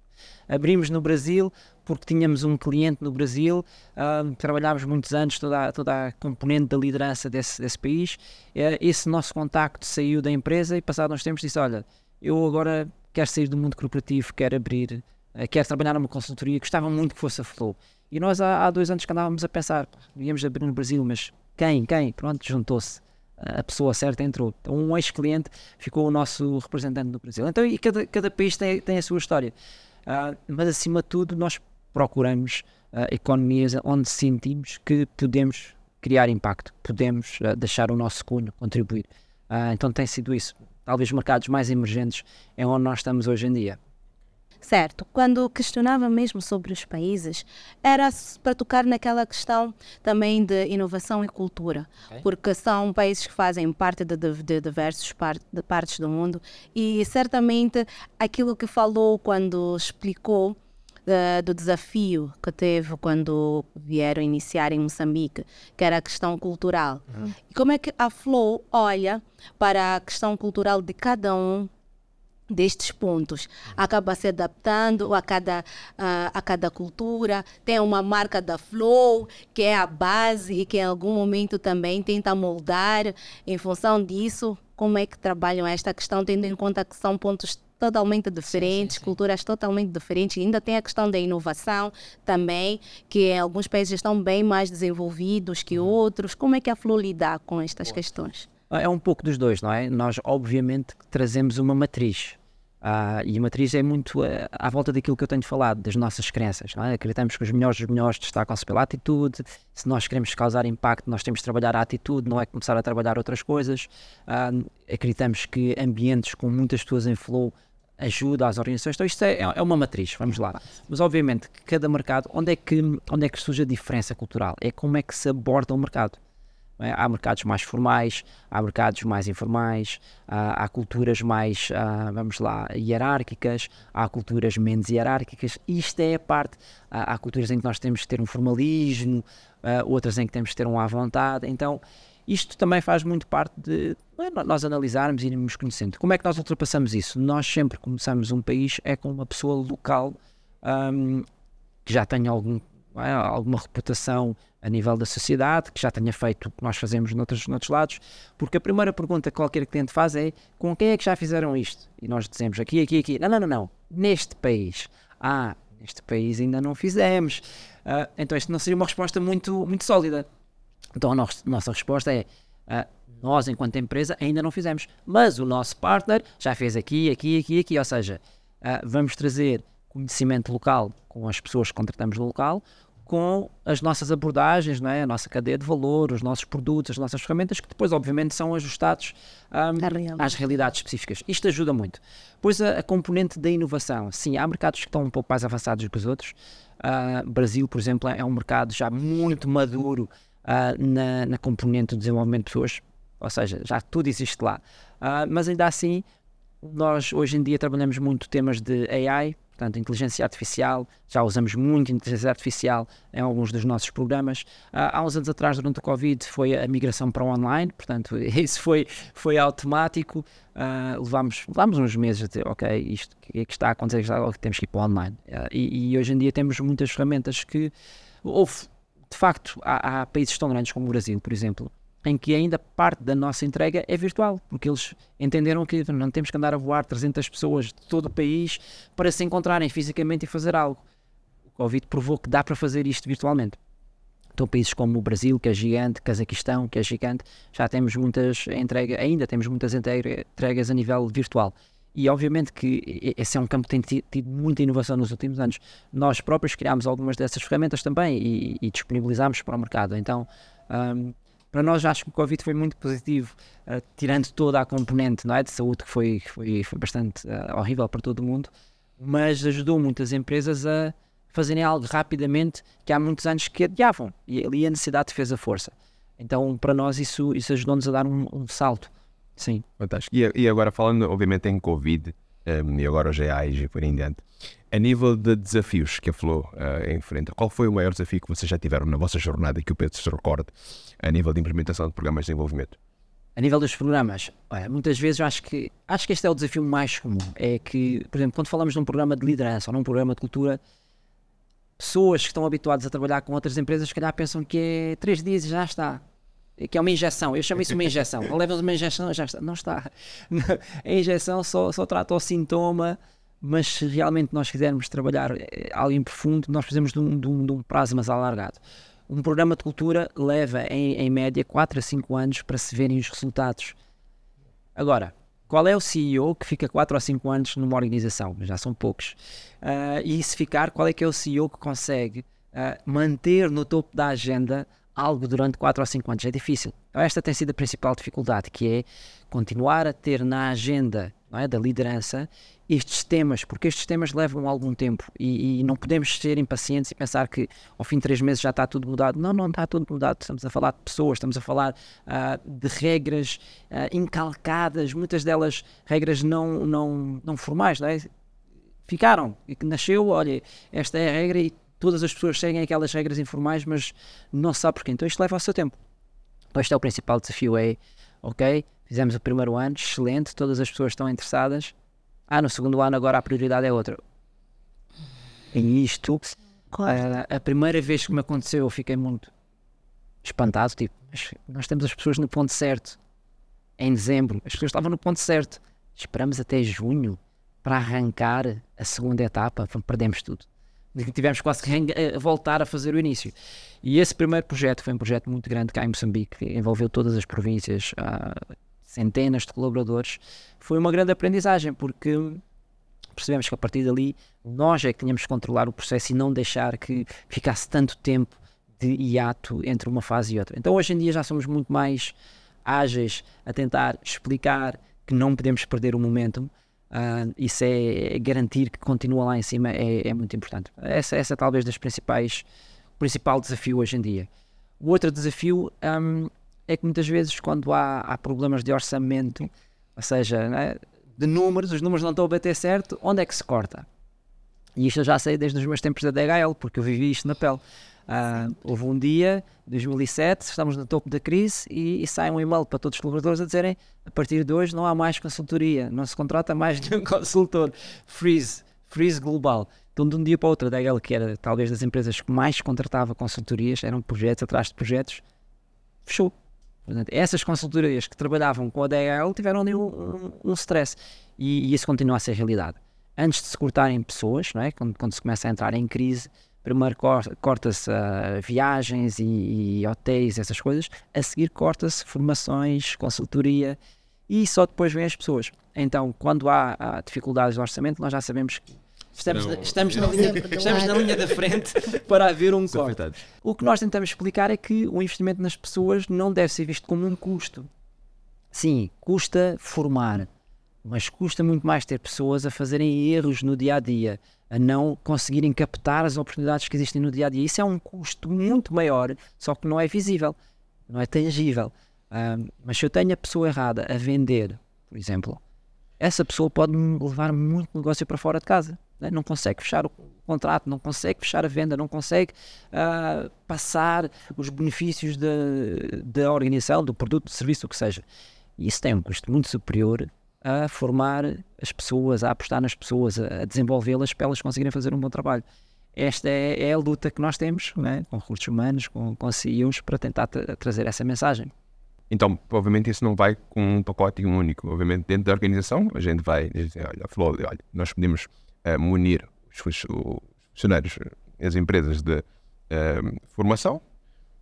Speaker 1: Abrimos no Brasil porque tínhamos um cliente no Brasil, uh, muitos anos toda a, toda a componente da liderança desse, desse país. Uh, esse nosso contacto saiu da empresa e, passado uns tempos, disse: Olha, eu agora quero sair do mundo corporativo, quero abrir, uh, quero trabalhar numa consultoria, gostava muito que fosse a Flow. E nós há, há dois anos que andávamos a pensar: íamos abrir no Brasil, mas quem? Quem? Pronto, juntou-se a pessoa certa entrou. Então, um ex-cliente ficou o nosso representante no Brasil. Então, e cada, cada país tem, tem a sua história. Uh, mas, acima de tudo, nós procuramos uh, economias onde sentimos que podemos criar impacto, podemos uh, deixar o nosso cunho, contribuir. então tem sido isso. Talvez mercados mais emergentes é onde nós estamos hoje em dia.
Speaker 3: Certo. Quando questionava mesmo sobre os países, era para tocar naquela questão também de inovação e cultura, okay. porque são países que fazem parte de, de, de diversas part, de partes do mundo e certamente aquilo que falou quando explicou Uh, do desafio que teve quando vieram iniciar em Moçambique, que era a questão cultural. Uhum. E como é que a Flow olha para a questão cultural de cada um destes pontos. Acaba se adaptando a cada, a, a cada cultura. Tem uma marca da Flow, que é a base e que em algum momento também tenta moldar em função disso. Como é que trabalham esta questão, tendo em conta que são pontos totalmente diferentes, sim, sim, sim. culturas totalmente diferentes. E ainda tem a questão da inovação também, que em alguns países estão bem mais desenvolvidos que uhum. outros. Como é que a Flow lida com estas Boa. questões?
Speaker 1: É um pouco dos dois, não é? Nós, obviamente, trazemos uma matriz. Uh, e a matriz é muito uh, à volta daquilo que eu tenho falado, das nossas crenças. É? Acreditamos que os melhores dos melhores destacam-se pela atitude. Se nós queremos causar impacto, nós temos de trabalhar a atitude, não é começar a trabalhar outras coisas. Uh, acreditamos que ambientes com muitas pessoas em flow ajuda às organizações. Então, isto é, é uma matriz, vamos lá. Mas, obviamente, cada mercado, onde é que, onde é que surge a diferença cultural? É como é que se aborda o mercado. É? Há mercados mais formais, há mercados mais informais, há, há culturas mais, uh, vamos lá, hierárquicas, há culturas menos hierárquicas. Isto é a parte. Há, há culturas em que nós temos que ter um formalismo, uh, outras em que temos que ter um à vontade. Então, isto também faz muito parte de é, nós analisarmos e irmos conhecendo. Como é que nós ultrapassamos isso? Nós sempre começamos um país é com uma pessoa local um, que já tenha algum, é, alguma reputação a nível da sociedade, que já tenha feito o que nós fazemos noutros, noutros lados, porque a primeira pergunta que qualquer cliente faz é com quem é que já fizeram isto? E nós dizemos aqui, aqui, aqui. Não, não, não, não. Neste país. Ah, neste país ainda não fizemos. Uh, então isto não seria uma resposta muito, muito sólida. Então a nossa, nossa resposta é uh, nós, enquanto empresa, ainda não fizemos, mas o nosso partner já fez aqui, aqui, aqui, aqui. Ou seja, uh, vamos trazer conhecimento local com as pessoas que contratamos no local, com as nossas abordagens, não é? a nossa cadeia de valor, os nossos produtos, as nossas ferramentas, que depois, obviamente, são ajustados um, às realidades específicas. Isto ajuda muito. Pois a, a, componente da inovação. Sim, há mercados que estão um pouco mais avançados que os outros. Uh, Brasil, por exemplo, é um mercado já muito maduro uh, na, na, componente do desenvolvimento de pessoas, ou seja, já tudo existe lá. Uh, mas ainda assim, nós hoje em dia trabalhamos muito temas de AI, portanto, inteligência artificial, já usamos muito inteligência artificial em alguns dos nossos programas. Uh, há uns anos atrás, durante o Covid, foi a migração para o online, portanto, isso foi, foi automático. Uh, levámos, levámos uns meses a dizer, ok, isto é que está a acontecer, está, temos que ir para o online. Uh, e, e, hoje em dia temos muitas ferramentas que, houve, de facto, há, há países tão grandes como o Brasil, por exemplo, em que ainda parte da nossa entrega é virtual, porque eles entenderam que não temos que andar a voar 300 pessoas de todo o país para se encontrarem fisicamente e fazer algo. O Covid provou que dá para fazer isto virtualmente. Então, países como o Brasil, que é gigante, Cazaquistão, que é gigante, já temos muitas entregas, ainda temos muitas entregas a nível virtual. E obviamente que esse é um campo que tem tido muita inovação nos últimos anos. Nós próprios criámos algumas dessas ferramentas também e, e disponibilizámos para o mercado. Então, um, para nós acho que o Covid foi muito positivo, uh, tirando toda a componente não é, de saúde que foi, foi, foi bastante uh, horrível para todo o mundo, mas ajudou muitas empresas a fazerem algo rapidamente que há muitos anos que adiavam e ali a necessidade fez a força. Então para nós isso, isso ajudou-nos a dar um, um, salto. Sim.
Speaker 2: Fantástico. E, e agora falando obviamente em Covid, um, e agora os EAIs e por em diante. A nível de desafios que a Flow uh, enfrenta, qual foi o maior desafio que vocês já tiveram na vossa jornada e que o Pedro se recorde a nível de implementação de programas de desenvolvimento?
Speaker 1: A nível dos programas, olha, muitas vezes acho que, acho que este é o desafio mais comum. É que, por exemplo, quando falamos de um programa de liderança ou num programa de cultura, pessoas que estão habituadas a trabalhar com outras empresas, se calhar pensam que é três dias e já está que é uma injeção. Eu chamo isso uma injeção. Levas uma injeção, já está. Não está. A injeção só, só trata o sintoma, mas se realmente nós quisermos trabalhar eh, algo em profundo, nós fazemos de um, de um, de um prazo mais alargado. Um programa de cultura leva, em, em média, 4 a 5 anos para se verem os resultados. Agora, qual é o CEO que fica 4 ou 5 anos numa organização? Já são poucos. Uh, e se ficar, qual é que é o CEO que consegue uh, manter no topo da agenda algo durante 4 ou 5 anos. É difícil. Então, esta tem sido a principal dificuldade, que é continuar a ter na agenda é? da liderança estes temas, porque estes temas levam algum tempo e, e, não podemos ser impacientes e pensar que ao fim de três meses já está tudo mudado. Não, não está tudo mudado. Estamos a falar de pessoas, estamos a falar uh, de regras uh, incalcadas, muitas delas regras não, não, não formais, não é? Ficaram, e que nasceu, olha, esta é a regra e todas as pessoas seguem aquelas regras informais, mas não sabe porquê. Então isto leva ao seu tempo. Então este é o principal desafio, é, ok, fizemos o primeiro ano, excelente, todas as pessoas estão interessadas, ah, no segundo ano agora a prioridade é outra. E isto, a, a primeira vez que me aconteceu, eu fiquei muito espantado. Tipo, nós temos as pessoas no ponto certo. Em dezembro, as pessoas estavam no ponto certo. Esperamos até junho para arrancar a segunda etapa, perdemos tudo. Tivemos quase que voltar a fazer o início. E esse primeiro projeto foi um projeto muito grande cá em Moçambique, que envolveu todas as províncias, uh, centenas de colaboradores, foi uma grande aprendizagem, porque percebemos que a partir dali nós é que tínhamos que controlar o processo e não deixar que ficasse tanto tempo de hiato entre uma fase e outra. Então hoje em dia já somos muito mais ágeis a tentar explicar que não podemos perder o momento. Uh, isso é, é, garantir que continua lá em cima é, é muito importante. Essa, essa é talvez das principais principal desafio hoje em dia. O outro desafio um, é que muitas vezes quando há, há problemas de orçamento, ou seja, né, de números, os números não estão a bater certo, onde é que se corta? E isto eu já sei desde os meus tempos da DHL, porque eu vivi isto na pele. Uh, houve um dia, 2007, estamos no topo da crise e, e, sai um e-mail para todos os colaboradores a dizerem a partir de hoje não há mais consultoria, não se contrata mais nenhum consultor. Freeze, freeze global. Então, de um dia para o outro, a DHL, que era talvez das empresas que mais contratava consultorias, eram projetos atrás de projetos, fechou. Portanto, essas consultorias que trabalhavam com a DHL tiveram ali um, um, um stress e, e, isso continua a ser realidade. Antes de se cortarem pessoas, não é? quando, quando se começa a entrar em crise, primeiro corta-se uh, viagens e, e, hotéis, essas coisas, a seguir corta-se formações, consultoria e só depois vêm as pessoas. Então, quando há, há dificuldades de orçamento, nós já sabemos que Estamos, na, estamos, na linha, estamos na linha da frente para haver um corte. O que nós tentamos explicar é que o investimento nas pessoas não deve ser visto como um custo. Sim, custa formar, mas custa muito mais ter pessoas a fazerem erros no dia a dia, a não conseguirem captar as oportunidades que existem no dia a dia. Isso é um custo muito maior, só que não é visível, não é tangível. Um, mas se eu tenho a pessoa errada a vender, por exemplo, essa pessoa pode levar muito negócio para fora de casa né? não consegue fechar o contrato, não consegue fechar a venda, não consegue uh, passar os benefícios da organização, do produto, do serviço, o que seja. E isso tem um custo muito superior a formar as pessoas, a apostar nas pessoas, a desenvolvê-las para elas conseguirem fazer um bom trabalho. Esta é, é a luta que nós temos né? com recursos humanos, com, com CEOs, para tentar tra trazer essa mensagem.
Speaker 2: Então, obviamente, isso não vai com um pacote único. Obviamente, dentro da organização, a gente vai dizer: olha, Flor, olha, nós podemos uh, munir os, os, funcionários, as empresas de uh, formação,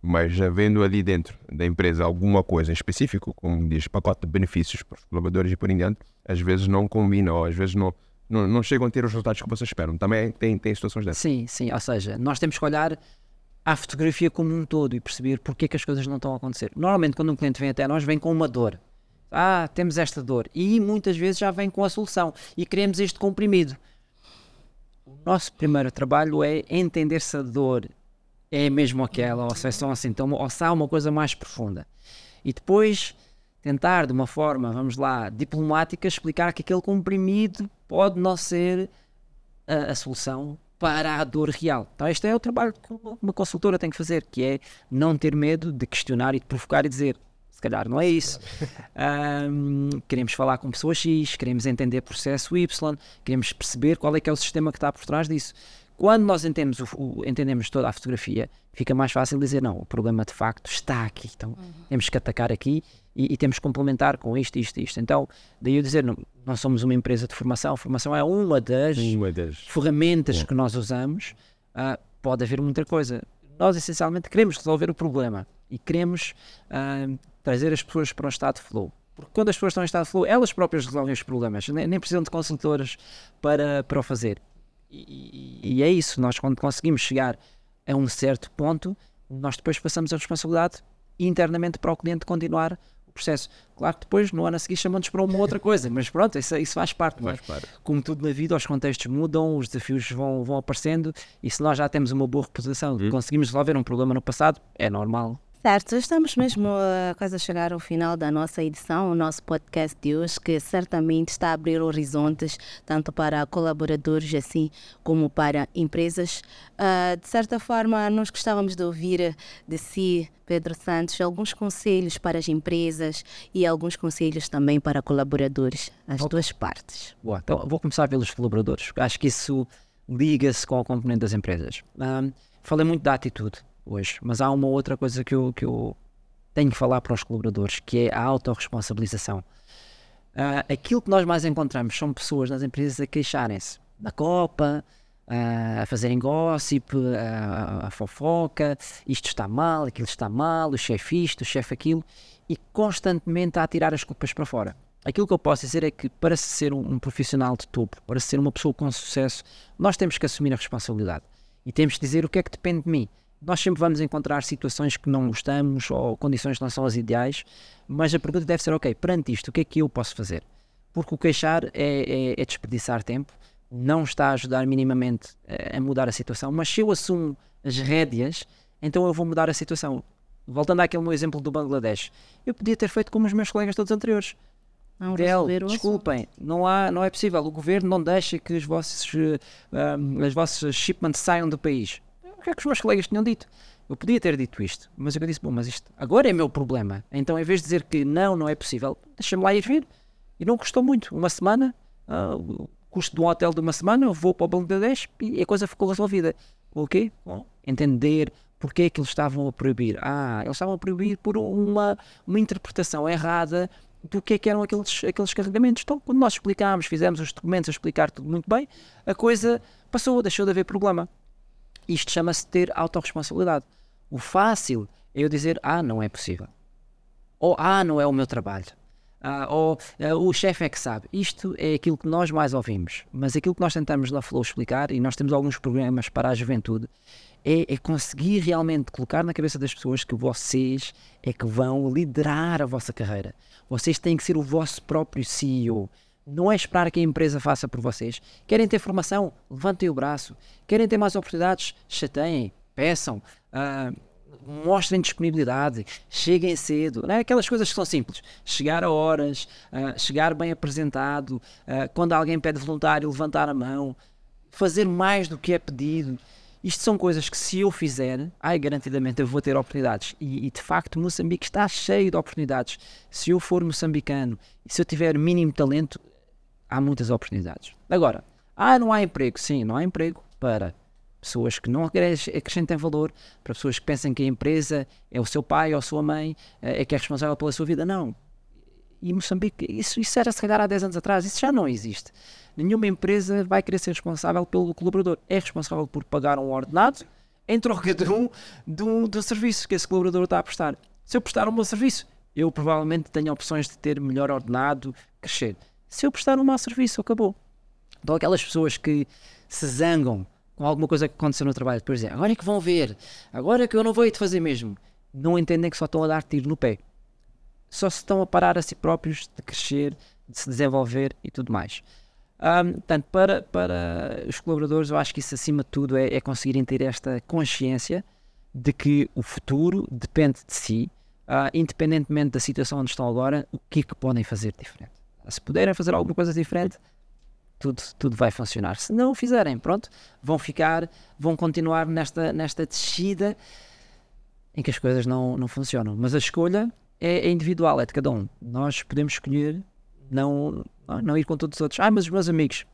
Speaker 2: mas havendo ali dentro da empresa alguma coisa em específico, como diz pacote de benefícios para os colaboradores e por em diante, às vezes não combina ou às vezes não, não, não chegam a ter os resultados que vocês esperam. Também tem, tem situações dessas.
Speaker 1: Sim, sim. Ou seja, nós temos que olhar à fotografia como um todo e perceber porque é que as coisas não estão a acontecer. Normalmente, quando um cliente vem até nós, vem com uma dor. Ah, temos esta dor. E muitas vezes já vem com a solução. E queremos este comprimido nosso primeiro trabalho é entender se a dor é mesmo aquela, ou se é só um sintoma, ou se há uma coisa mais profunda. E depois tentar, de uma forma, vamos lá, diplomática, explicar que aquele comprimido pode não ser a, a solução para a dor real. Então, este é o trabalho que uma consultora tem que fazer, que é não ter medo de questionar e de provocar e dizer calhar não é isso. Um, queremos falar com pessoa X, queremos entender processo Y, queremos perceber qual é que é o sistema que está por trás disso. Quando nós entendemos, o, o, entendemos toda a fotografia, fica mais fácil dizer não, o problema de facto está aqui, então uhum. temos que atacar aqui e, e, temos que complementar com isto, isto, isto. Então, daí eu dizer, não, não somos uma empresa de formação, a formação é uma das, uma das... ferramentas que nós usamos, uh, pode haver muita coisa. Nós essencialmente queremos resolver o problema e queremos uh, trazer as pessoas para um estado de flow. Porque quando as pessoas estão em estado de flow, elas próprias resolvem os problemas, nem, nem precisam de consultores para, para o fazer. E, e, e, é isso, nós quando conseguimos chegar a um certo ponto, nós depois passamos a responsabilidade internamente para o cliente continuar o processo. Claro que depois, no ano a seguir, chamamos para uma outra coisa, mas pronto, isso, isso faz parte. é?
Speaker 2: Faz parte.
Speaker 1: Como tudo na vida, os contextos mudam, os desafios vão, vão aparecendo e se nós já temos uma boa reputação, conseguimos resolver um problema no passado, é normal.
Speaker 3: Certo, estamos mesmo uh, quase a chegar ao final da nossa edição, o nosso podcast de hoje, que certamente está a abrir horizontes tanto para colaboradores assim como para empresas. Uh, de certa forma, nós gostávamos de ouvir de si, Pedro Santos, alguns conselhos para as empresas e alguns conselhos também para colaboradores, as duas partes.
Speaker 1: Boa, então vou começar pelos colaboradores. Acho que isso liga-se com o componente das empresas. Ahm, falei muito da atitude hoje, mas há uma outra coisa que eu, que eu tenho que falar para os colaboradores, que é a autorresponsabilização. Ah, aquilo que nós mais encontramos são pessoas nas empresas a queixarem-se da Copa, ah, a fazerem gossip, a, a fofoca, isto está mal, aquilo está mal, o chefe isto, o chefe aquilo, e constantemente a tirar as culpas para fora. Aquilo que eu posso dizer é que para se ser um, um profissional de topo, para ser uma pessoa com sucesso, nós temos que assumir a responsabilidade e temos que dizer o que é que depende de mim. Nós sempre vamos encontrar situações que não gostamos ou condições que não são as ideais, mas a pergunta deve ser: ok, perante isto, o que é que eu posso fazer? Porque o queixar é, é, é desperdiçar tempo, não está a ajudar minimamente a, a mudar a situação, mas se eu assumo as rédeas, então eu vou mudar a situação. Voltando àquele meu exemplo do Bangladesh, eu podia ter feito como os meus colegas todos anteriores.
Speaker 3: Não
Speaker 1: Del, desculpem, não, há, não é possível. O governo não deixa que os vossos, eh, um, as vossas shipments saiam do país. Que é que os meus colegas tinham dito? Eu podia ter dito isto, mas eu disse: bom, mas isto agora é meu problema. Então, em vez de dizer que não, não é possível, deixa-me lá ir vir. E não custou muito. Uma semana, ah, o custo de um hotel de uma semana, eu vou para o Bangladesh e a coisa ficou resolvida. O quê? Bom, entender porque é que eles estavam a proibir. Ah, eles estavam a proibir por uma, uma interpretação errada do que é que eram aqueles, aqueles carregamentos. Então, quando nós explicámos, fizemos os documentos a explicar tudo muito bem, a coisa passou, deixou de haver problema. Isto chama-se ter autorresponsabilidade. O fácil é eu dizer, ah, não é possível. Ou, ah, não é o meu trabalho. Ah, ou, ah, o chefe é que sabe. Isto é aquilo que nós mais ouvimos. Mas aquilo que nós tentamos na Flow explicar, e nós temos alguns programas para a juventude, é, é conseguir realmente colocar na cabeça das pessoas que vocês é que vão liderar a vossa carreira. Vocês têm que ser o vosso próprio CEO. Não é esperar que a empresa faça por vocês. Querem ter formação? Levantem o braço. Querem ter mais oportunidades? Chateiem, peçam, ah, mostrem disponibilidade, cheguem cedo. Não é? Aquelas coisas que são simples. Chegar a horas, ah, chegar bem apresentado, ah, quando alguém pede voluntário, levantar a mão, fazer mais do que é pedido. Isto são coisas que se eu fizer, ai, garantidamente eu vou ter oportunidades. E, e, de facto Moçambique está cheio de oportunidades. Se eu for moçambicano e se eu tiver mínimo talento, há muitas oportunidades. Agora, ah, não há emprego. Sim, não há emprego para pessoas que não acrescentem valor, para pessoas que pensam que a empresa é o seu pai ou a sua mãe, eh, é que é responsável pela sua vida. Não. E Moçambique, isso, isso era se calhar há 10 anos atrás, isso já não existe. Nenhuma empresa vai querer ser responsável pelo colaborador. É responsável por pagar um ordenado em troca de um, de um, de um serviço que esse colaborador está a prestar. Se eu prestar um bom serviço, eu provavelmente tenho opções de ter melhor ordenado, crescer. Se eu prestar um mau serviço, acabou. Então aquelas pessoas que se zangam com alguma coisa que aconteceu no trabalho, depois dizem, agora é que vão ver, agora é que eu não vou te fazer mesmo. Não entendem que só estão a dar tiro no pé. Só se estão a parar a si próprios de crescer, de se desenvolver e tudo mais. Um, portanto, para, para os colaboradores, eu acho que isso acima de tudo é, é conseguirem ter esta consciência de que o futuro depende de si, uh, independentemente da situação onde estão agora, o que é que podem fazer diferente. Se puderem fazer alguma coisa diferente, tudo, tudo vai funcionar. Se não fizerem, pronto, vão ficar, vão continuar nesta, nesta descida em que as coisas não, não funcionam. Mas a escolha é, é individual, é de cada um. Nós podemos escolher não, não ir com todos os outros. Ah, mas os meus amigos.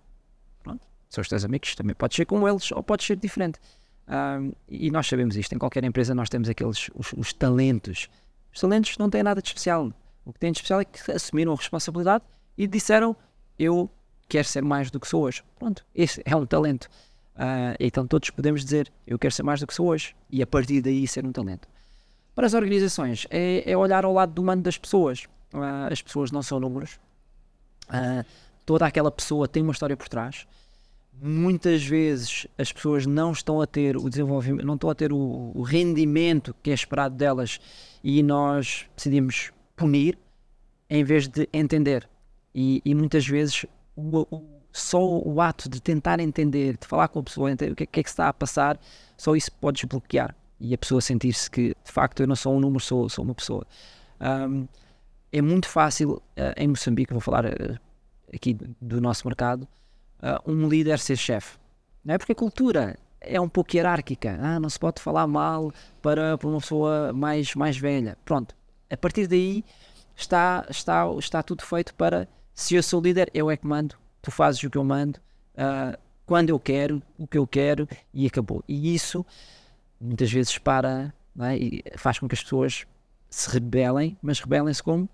Speaker 1: Pronto, são os teus amigos, também pode ser como eles ou pode ser diferente. Um, e nós sabemos isto. Em qualquer empresa nós temos aqueles os, os, talentos. Os talentos não têm nada de especial. O que têm de especial é que assumiram a responsabilidade e disseram eu quero ser mais do que sou hoje. Pronto, esse é um talento. Uh, então todos podemos dizer eu quero ser mais do que sou hoje e a partir daí ser um talento. Para as organizações é, é olhar ao lado do humano das pessoas. Uh, as pessoas não são números, Uh, toda aquela pessoa tem uma história por trás. Muitas vezes as pessoas não estão a ter o desenvolvimento, não estão a ter o, o rendimento que é esperado delas e nós decidimos punir em vez de entender. E, e muitas vezes o, o, só o ato de tentar entender, de falar com a pessoa, entender o que, que é que está a passar, só isso pode desbloquear e a pessoa sentir-se que de facto eu não sou um número, sou, sou uma pessoa. Um, é muito fácil uh, em Moçambique, vou falar uh, aqui do nosso mercado, uh, um líder ser chefe. Não é porque a cultura é um pouco hierárquica. Ah, não se pode falar mal para, para uma pessoa mais, mais velha. Pronto. A partir daí está, está, está tudo feito para se eu sou líder, eu é que mando, tu fazes o que eu mando, quando eu quero, o que eu quero e acabou. E isso muitas vezes para é? e faz com que as pessoas se rebelem, mas rebelem-se como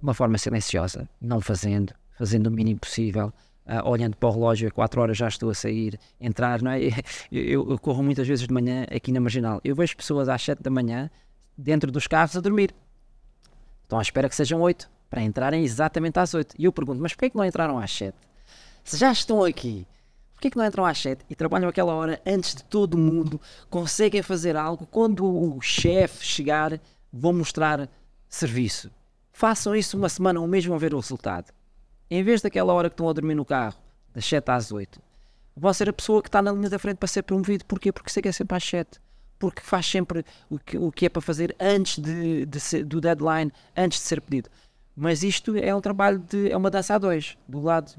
Speaker 1: uma forma silenciosa, não fazendo, fazendo o mínimo possível, uh, olhando para o relógio, a 4 horas já estou a sair, entrar, não é? Eu, eu, corro muitas vezes de manhã aqui na Marginal, eu vejo pessoas às 7 da manhã dentro dos carros a dormir. Estão à espera que sejam 8, para entrarem exatamente às 8. E eu pergunto, mas porquê é que não entraram às 7? Se já estão aqui, Porquê que não entram às 7 e trabalham aquela hora antes de todo mundo? Conseguem fazer algo? Quando o chefe chegar, vão mostrar serviço. Façam isso uma semana ou um mês vão ver o resultado. Em vez daquela hora que estão a dormir no carro, das 7 às 8, vão ser a pessoa que está na linha da frente para ser promovido. Porquê? Porque sei que é sempre às 7. Porque faz sempre o que, o que é para fazer antes de, de ser, do deadline, antes de ser pedido. Mas isto é um trabalho de. é uma dança a dois. Do lado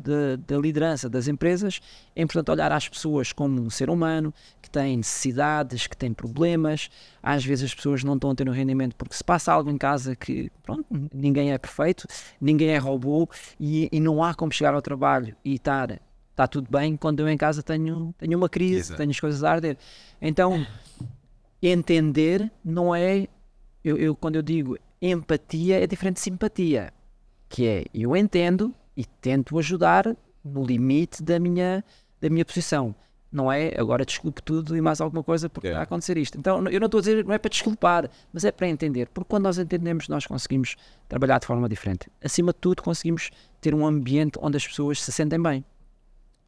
Speaker 1: da liderança das empresas, é importante olhar às pessoas como um ser humano que tem necessidades, que tem problemas. Às vezes as pessoas não estão a ter um rendimento porque se passa algo em casa que, pronto, ninguém é perfeito, ninguém é robô e, e não há como chegar ao trabalho e estar. Está tudo bem quando eu em casa tenho, tenho uma crise, Exato. tenho as coisas a arder. Então, entender não é. Eu, eu, quando eu digo empatia é diferente de simpatia, que é eu entendo e tento ajudar no limite da minha, da minha posição. Não é agora desculpe tudo e mais alguma coisa porque yeah. a acontecer isto. Então eu não estou a dizer, não é para desculpar, mas é para entender. Porque quando nós entendemos, nós conseguimos trabalhar de forma diferente. Acima de tudo, conseguimos ter um ambiente onde as pessoas se sentem bem.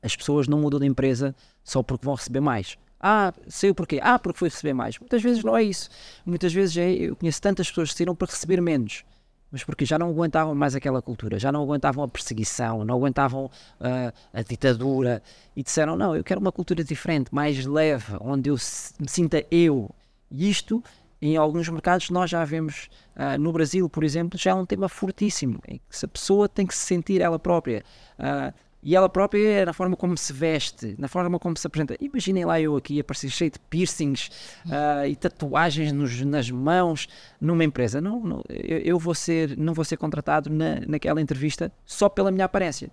Speaker 1: As pessoas não mudam de empresa só porque vão receber mais. Ah, saiu porquê? Ah, porque foi receber mais. Muitas vezes não é isso. Muitas vezes é, eu conheço tantas pessoas que saíram para receber menos. Mas porque já não aguentavam mais aquela cultura, já não aguentavam a perseguição, não aguentavam uh, a ditadura e disseram: Não, eu quero uma cultura diferente, mais leve, onde eu me sinta eu. E isto, em alguns mercados, nós já vemos uh, no Brasil, por exemplo, já é um tema fortíssimo, em que a pessoa tem que se sentir ela própria. Uh, e ela própria na forma como se veste, na forma como se apresenta. Imaginem lá eu aqui aparecer cheio de piercings uh, e tatuagens nos, nas mãos numa empresa. Não, não eu, vou ser, não vou ser contratado na, naquela entrevista só pela minha aparência.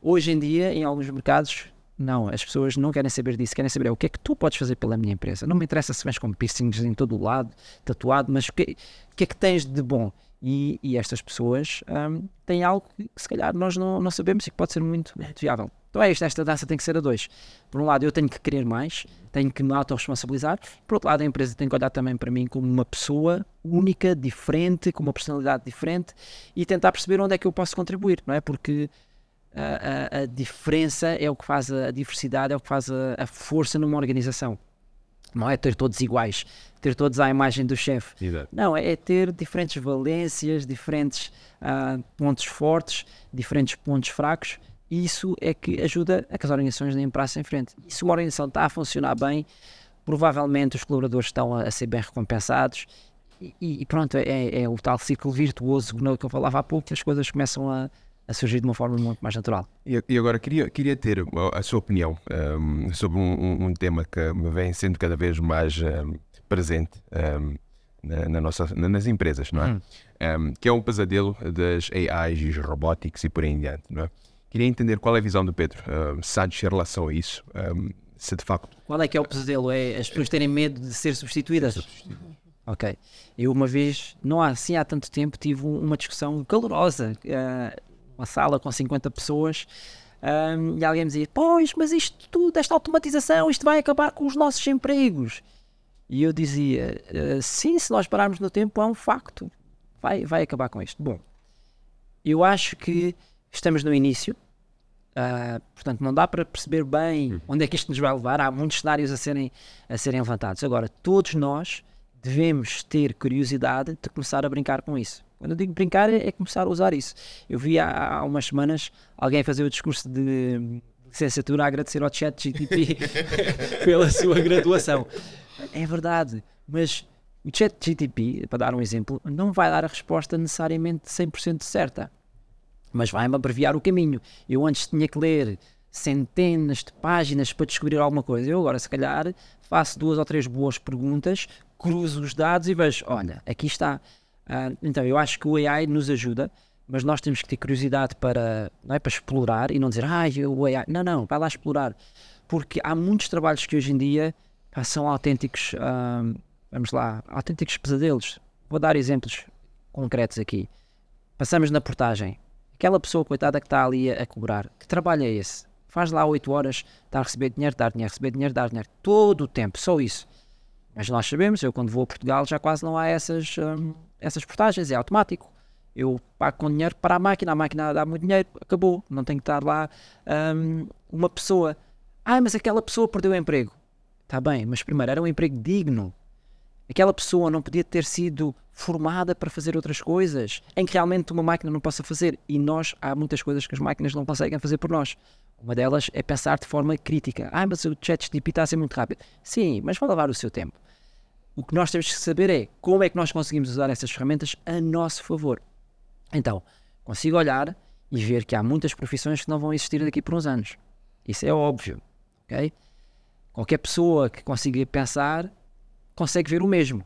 Speaker 1: Hoje em dia, em alguns mercados, não, as pessoas não querem saber disso, querem saber é, o que é que tu podes fazer pela minha empresa. Não me interessa se vens com piercings em todo o lado, tatuado, mas o que, que é que tens de bom? E, e estas pessoas um, têm algo que, que, se calhar nós não, não sabemos e que pode ser muito, muito viável. Então é isto, esta dança tem que ser a dois. Por um lado, eu tenho que querer mais, tenho que me autorresponsabilizar. Por outro lado, a empresa tem que olhar também para mim como uma pessoa única, diferente, com uma personalidade diferente e tentar perceber onde é que eu posso contribuir, não é? Porque a, a, a diferença é o que faz a, a diversidade, é o que faz a, a força numa organização não é ter todos iguais, ter todos à imagem do chefe. Não, é ter diferentes valências, diferentes uh, pontos fortes, diferentes pontos fracos. E isso é que ajuda a que as organizações nem praça em frente. E se uma organização está a funcionar bem, provavelmente os colaboradores estão a, a ser bem recompensados. E, e pronto, é, é, o tal ciclo virtuoso que eu falava há pouco, que as coisas começam a, a surgir de uma forma muito mais natural.
Speaker 2: E, agora queria, queria ter a sua opinião um, sobre um, um, tema que me vem sendo cada vez mais um, presente na, na, nossa, nas empresas, não é? Hum. que é um pesadelo das AIs e robóticos e por aí em diante, não é? Queria entender qual é a visão do Pedro uh, Santos em relação a isso, se de facto...
Speaker 1: Qual é que é o pesadelo? É as pessoas terem medo de ser substituídas? Ok. Eu uma vez, não há assim há tanto tempo, tive uma discussão calorosa uh, uma sala com 50 pessoas um, e alguém me dizia: Pois, mas isto tudo, esta automatização, isto vai acabar com os nossos empregos. E eu dizia: uh, Sim, se nós pararmos no tempo, é um facto, vai, vai acabar com isto. Bom, eu acho que estamos no início, uh, portanto, não dá para perceber bem onde é que isto nos vai levar. Há muitos cenários a serem, a serem levantados. Agora, todos nós devemos ter curiosidade de começar a brincar com isso Quando eu digo brincar, é, é começar a usar isso. Eu vi há, há umas semanas alguém fazer o discurso de licenciatura a agradecer ao chat GTP pela sua graduação. É verdade, mas o chat GTP, para dar um exemplo, não vai dar a resposta necessariamente 100% certa, mas vai-me abreviar o caminho. Eu antes tinha que ler centenas de páginas para descobrir alguma coisa. Eu agora, se calhar, faço duas ou três boas perguntas, cruzo os dados e vejo, olha, aqui está. Uh, então, eu acho que o AI nos ajuda, mas nós temos que ter curiosidade para, não é, para explorar e não dizer, ah, o AI. Não, não, vai lá explorar. Porque há muitos trabalhos que hoje em dia são autênticos, uh, vamos lá, autênticos pesadelos. Vou dar exemplos concretos aqui. Passamos na portagem. Aquela pessoa, coitada, que está ali a, a cobrar, que trabalho é esse? faz lá 8 horas, está a receber dinheiro, dar dinheiro, receber dinheiro, dar dinheiro, todo o tempo, só isso. Mas nós sabemos, eu quando vou a Portugal já quase não há essas, hum, essas portagens, é automático. Eu pago com dinheiro para a máquina, a máquina dá muito dinheiro, acabou. Não tem que estar lá hum, uma pessoa. Ah, mas aquela pessoa perdeu o emprego. Está bem, mas primeiro era um emprego digno. Aquela pessoa não podia ter sido formada para fazer outras coisas em que realmente uma máquina não possa fazer. E nós, há muitas coisas que as máquinas não conseguem fazer por nós. Uma delas é pensar de forma crítica. Ah, mas o chat GTP está a ser muito rápido. Sim, mas vai levar o seu tempo. O que nós temos que saber é como é que nós conseguimos usar essas ferramentas a nosso favor. Então, consigo olhar e ver que há muitas profissões que não vão existir daqui por uns anos. Isso é óbvio, ok? Qualquer pessoa que consiga pensar consegue ver o mesmo.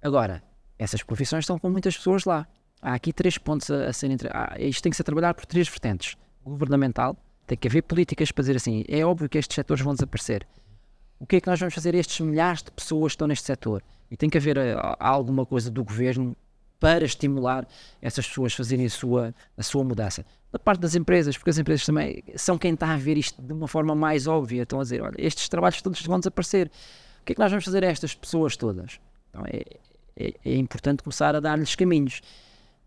Speaker 1: Agora, essas profissões estão com muitas pessoas lá. Há aqui três pontos a, a serem. Ah, isto tem que ser trabalhado por três vertentes: governamental, tem que haver políticas para dizer assim: é óbvio que estes setores vão desaparecer. O que é que nós vamos fazer a estes milhares de pessoas que estão neste setor? E tem que haver uh, alguma coisa do governo para estimular essas pessoas a fazerem a sua, a sua mudança. Da parte das empresas, porque as empresas também são quem está a ver isto de uma forma mais óbvia. Estão a dizer: olha, estes trabalhos todos vão desaparecer. O que é que nós vamos fazer a estas pessoas todas? Então é, é, é importante começar a dar-lhes caminhos.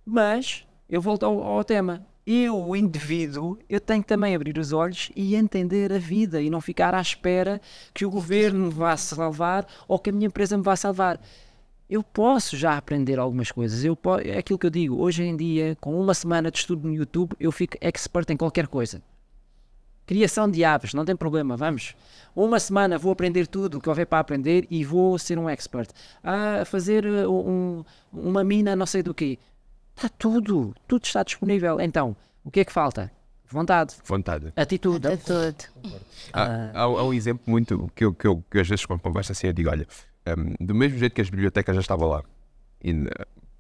Speaker 1: Mas eu volto ao, ao tema eu, o indivíduo, eu tenho que também abrir os olhos e entender a vida e não ficar à espera que o governo me vá salvar ou que a minha empresa me vá salvar. Eu posso já aprender algumas coisas. Eu posso, é aquilo que eu digo. Hoje em dia, com uma semana de estudo no YouTube, eu fico expert em qualquer coisa. Criação de aves, não tem problema, vamos. Uma semana vou aprender tudo o que houver para aprender e vou ser um expert. A ah, fazer uh, um, uma mina, não sei do quê. Está tudo, tudo está disponível. Então, o que é que falta? Vontade.
Speaker 2: Vontade.
Speaker 3: Atitude. Atitude.
Speaker 2: Há, há, há, um exemplo muito que eu, que eu que às vezes quando converso assim eu digo, olha, um, do mesmo jeito que as bibliotecas já estavam lá, e,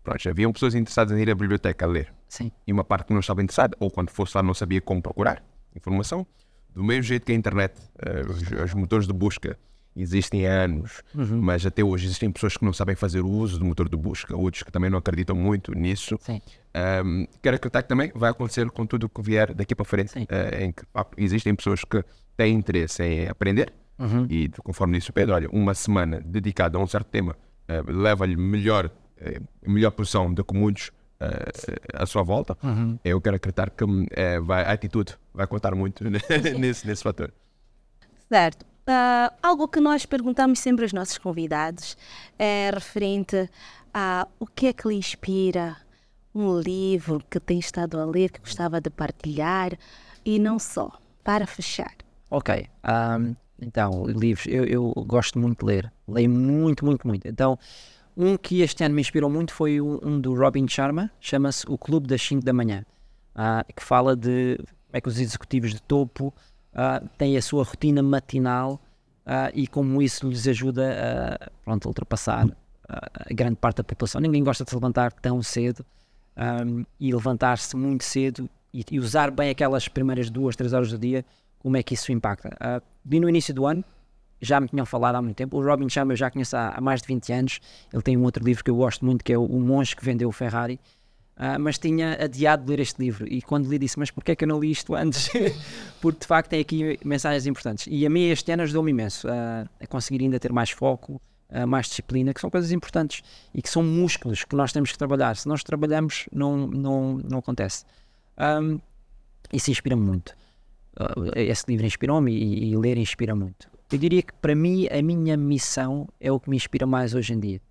Speaker 2: pronto, haviam pessoas interessadas em ir à biblioteca a ler.
Speaker 1: Sim.
Speaker 2: E uma parte que não estava interessada, ou quando fosse lá não sabia como procurar informação. Do mesmo jeito que a internet, uh, os, os motores de busca existem há anos, uhum. mas até hoje existem pessoas que não sabem fazer o uso do motor de busca, outros que também não acreditam muito nisso.
Speaker 1: Sim.
Speaker 2: Um, quero acreditar que também vai acontecer com tudo o que vier daqui para frente, uh, em que existem pessoas que têm interesse em aprender uhum. e, conforme disse o Pedro, olha, uma semana dedicada a um certo tema uh, leva-lhe melhor, uh, melhor posição do que muitos à sua volta. Uhum. Eu quero acreditar que vai, a atitude vai contar muito nesse, nesse fator.
Speaker 3: Certo. Uh, algo que nós perguntamos sempre aos nossos convidados é referente a o que é que lhe inspira um livro que tem estado a ler, que gostava de partilhar e não só, para fechar.
Speaker 1: Ok, um, então, livros, eu, eu, gosto muito de ler, leio muito, muito, muito. Então, um que este ano me inspirou muito foi um, um do Robin Sharma, chama-se O Clube das 5 da Manhã, uh, que fala de como é que os executivos de topo uh, têm a sua rotina matinal uh, e como isso lhes ajuda a, pronto, ultrapassar a grande parte da população. Ninguém gosta de se levantar tão cedo um, e levantar-se muito cedo e, e, usar bem aquelas primeiras duas, três horas do dia, como é que isso impacta. Uh, vi no início do ano, já me tinham falado há muito tempo. O Robin Sharma eu já conheço há, há, mais de 20 anos. Ele tem um outro livro que eu gosto muito, que é o Monge que Vendeu o Ferrari. Uh, mas tinha adiado ler este livro e quando lhe disse, mas porquê é que eu não li isto antes? Porque de facto tem aqui mensagens importantes e a mim este ano ajudou-me imenso uh, a conseguir ainda ter mais foco, uh, mais disciplina, que são coisas importantes e que são músculos que nós temos que trabalhar. Se nós trabalhamos, não, não, não acontece. Um, isso inspira-me muito. esse livro inspirou-me e, e ler inspira muito. Eu diria que para mim a minha missão é o que me inspira mais hoje em dia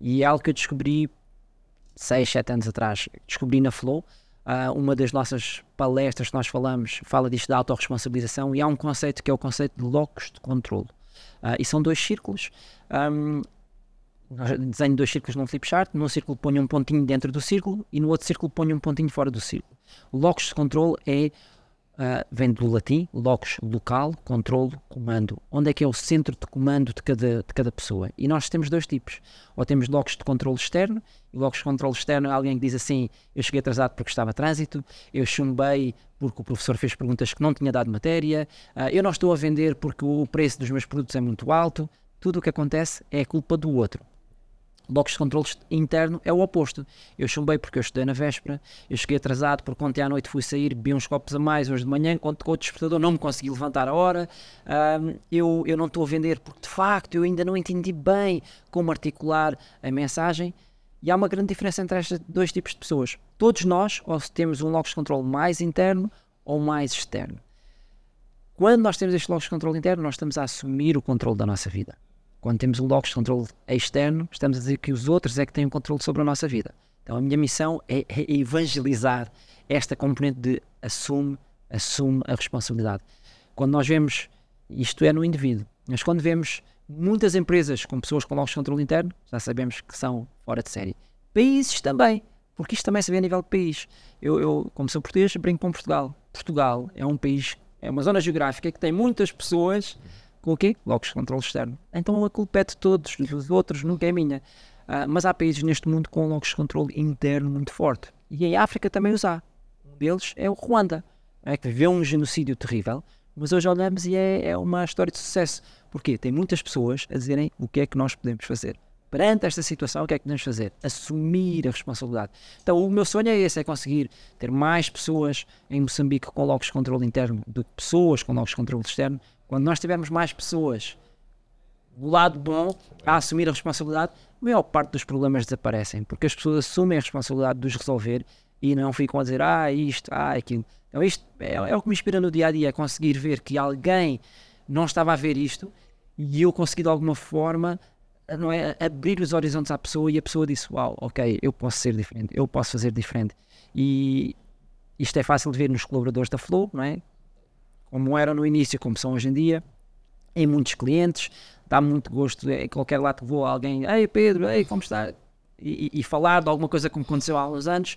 Speaker 1: e é algo que eu descobri 6, 7 anos atrás, descobri na Flow. Uh, uma das nossas palestras que nós falamos fala disto da autorresponsabilização e há um conceito que é o conceito de locos de controle. Uh, e são dois círculos. Um, desenho dois círculos num flip chart, num círculo ponho um pontinho dentro do círculo e no outro círculo ponho um pontinho fora do círculo. O locus de controle é uh, vem do latim, locus, local, controle, comando. Onde é que é o centro de comando de cada, de cada pessoa? E nós temos dois tipos. Ou temos locus de controle externo, e locus de controle externo é alguém que diz assim: eu cheguei atrasado porque estava a trânsito, eu chumbei porque o professor fez perguntas que não tinha dado matéria, uh, eu não estou a vender porque o preço dos meus produtos é muito alto. Tudo o que acontece é culpa do outro. Locos de controle interno é o oposto. Eu chumbei porque eu estudei na véspera, eu cheguei atrasado porque ontem à noite fui sair, bebi uns copos a mais hoje de manhã, quando com o despertador não me consegui levantar a hora. Eu, eu não estou a vender porque de facto eu ainda não entendi bem como articular a mensagem. E há uma grande diferença entre estes dois tipos de pessoas. Todos nós, ou temos um locus de controle mais interno ou mais externo. Quando nós temos este locus de controle interno, nós estamos a assumir o controle da nossa vida. Quando temos um locus de controle externo, estamos a dizer que os outros é que têm o controle sobre a nossa vida. Então a minha missão é, é evangelizar esta componente de assume, assume a responsabilidade. Quando nós vemos, isto é no indivíduo, mas quando vemos muitas empresas com pessoas com locus de controle interno, já sabemos que são fora de série. Países também, porque isto também se vê a nível de país. Eu, eu como sou português, brinco com Portugal. Portugal é um país, é uma zona geográfica que tem muitas pessoas o quê? Logos controle externo. Então a culpa é de todos, dos outros, nunca é minha. Uh, mas há países neste mundo com logos de controle interno muito forte. E em África também os há. Um deles é o Ruanda, é que viveu um genocídio terrível, mas hoje olhamos e é, é uma história de sucesso. Porquê? Tem muitas pessoas a dizerem o que é que nós podemos fazer. Perante esta situação, o que é que podemos fazer? Assumir a responsabilidade. Então, o meu sonho é esse: é conseguir ter mais pessoas em Moçambique com logos de controle interno do que pessoas com logos de controle externo, quando nós tivermos mais pessoas do lado bom a assumir a responsabilidade, a maior parte dos problemas desaparecem, porque as pessoas assumem a responsabilidade de os resolver e não ficam a dizer, ah, isto, ah, aquilo. Então, isto é, é o que me inspira no dia a dia, é conseguir ver que alguém não estava a ver isto e eu consegui de alguma forma não é, abrir os horizontes à pessoa e a pessoa disse, uau, ok, eu posso ser diferente, eu posso fazer diferente. E isto é fácil de ver nos colaboradores da Flow, não é? Como eram no início, como são hoje em dia, em muitos clientes, dá muito gosto, em qualquer lado que vou, alguém, ei Pedro, ei, como está? E, e, falar de alguma coisa como aconteceu há uns anos,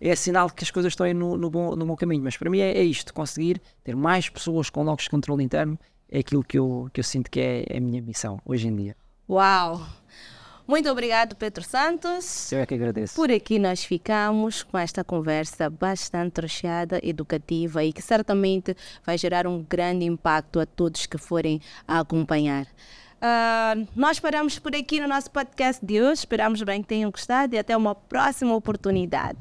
Speaker 1: é sinal que as coisas estão no, no, bom, no bom caminho. Mas para mim é, é, isto: conseguir ter mais pessoas com logos de controle interno é aquilo que eu, que eu sinto que é, é a minha missão hoje em dia.
Speaker 3: Uau! Muito obrigado, Pedro Santos.
Speaker 1: Eu é que agradeço.
Speaker 3: Por aqui nós ficamos com esta conversa bastante recheada, educativa e que certamente vai gerar um grande impacto a todos que forem a acompanhar. Uh, nós paramos por aqui no nosso podcast de hoje. Esperamos bem que tenham gostado e até uma próxima oportunidade.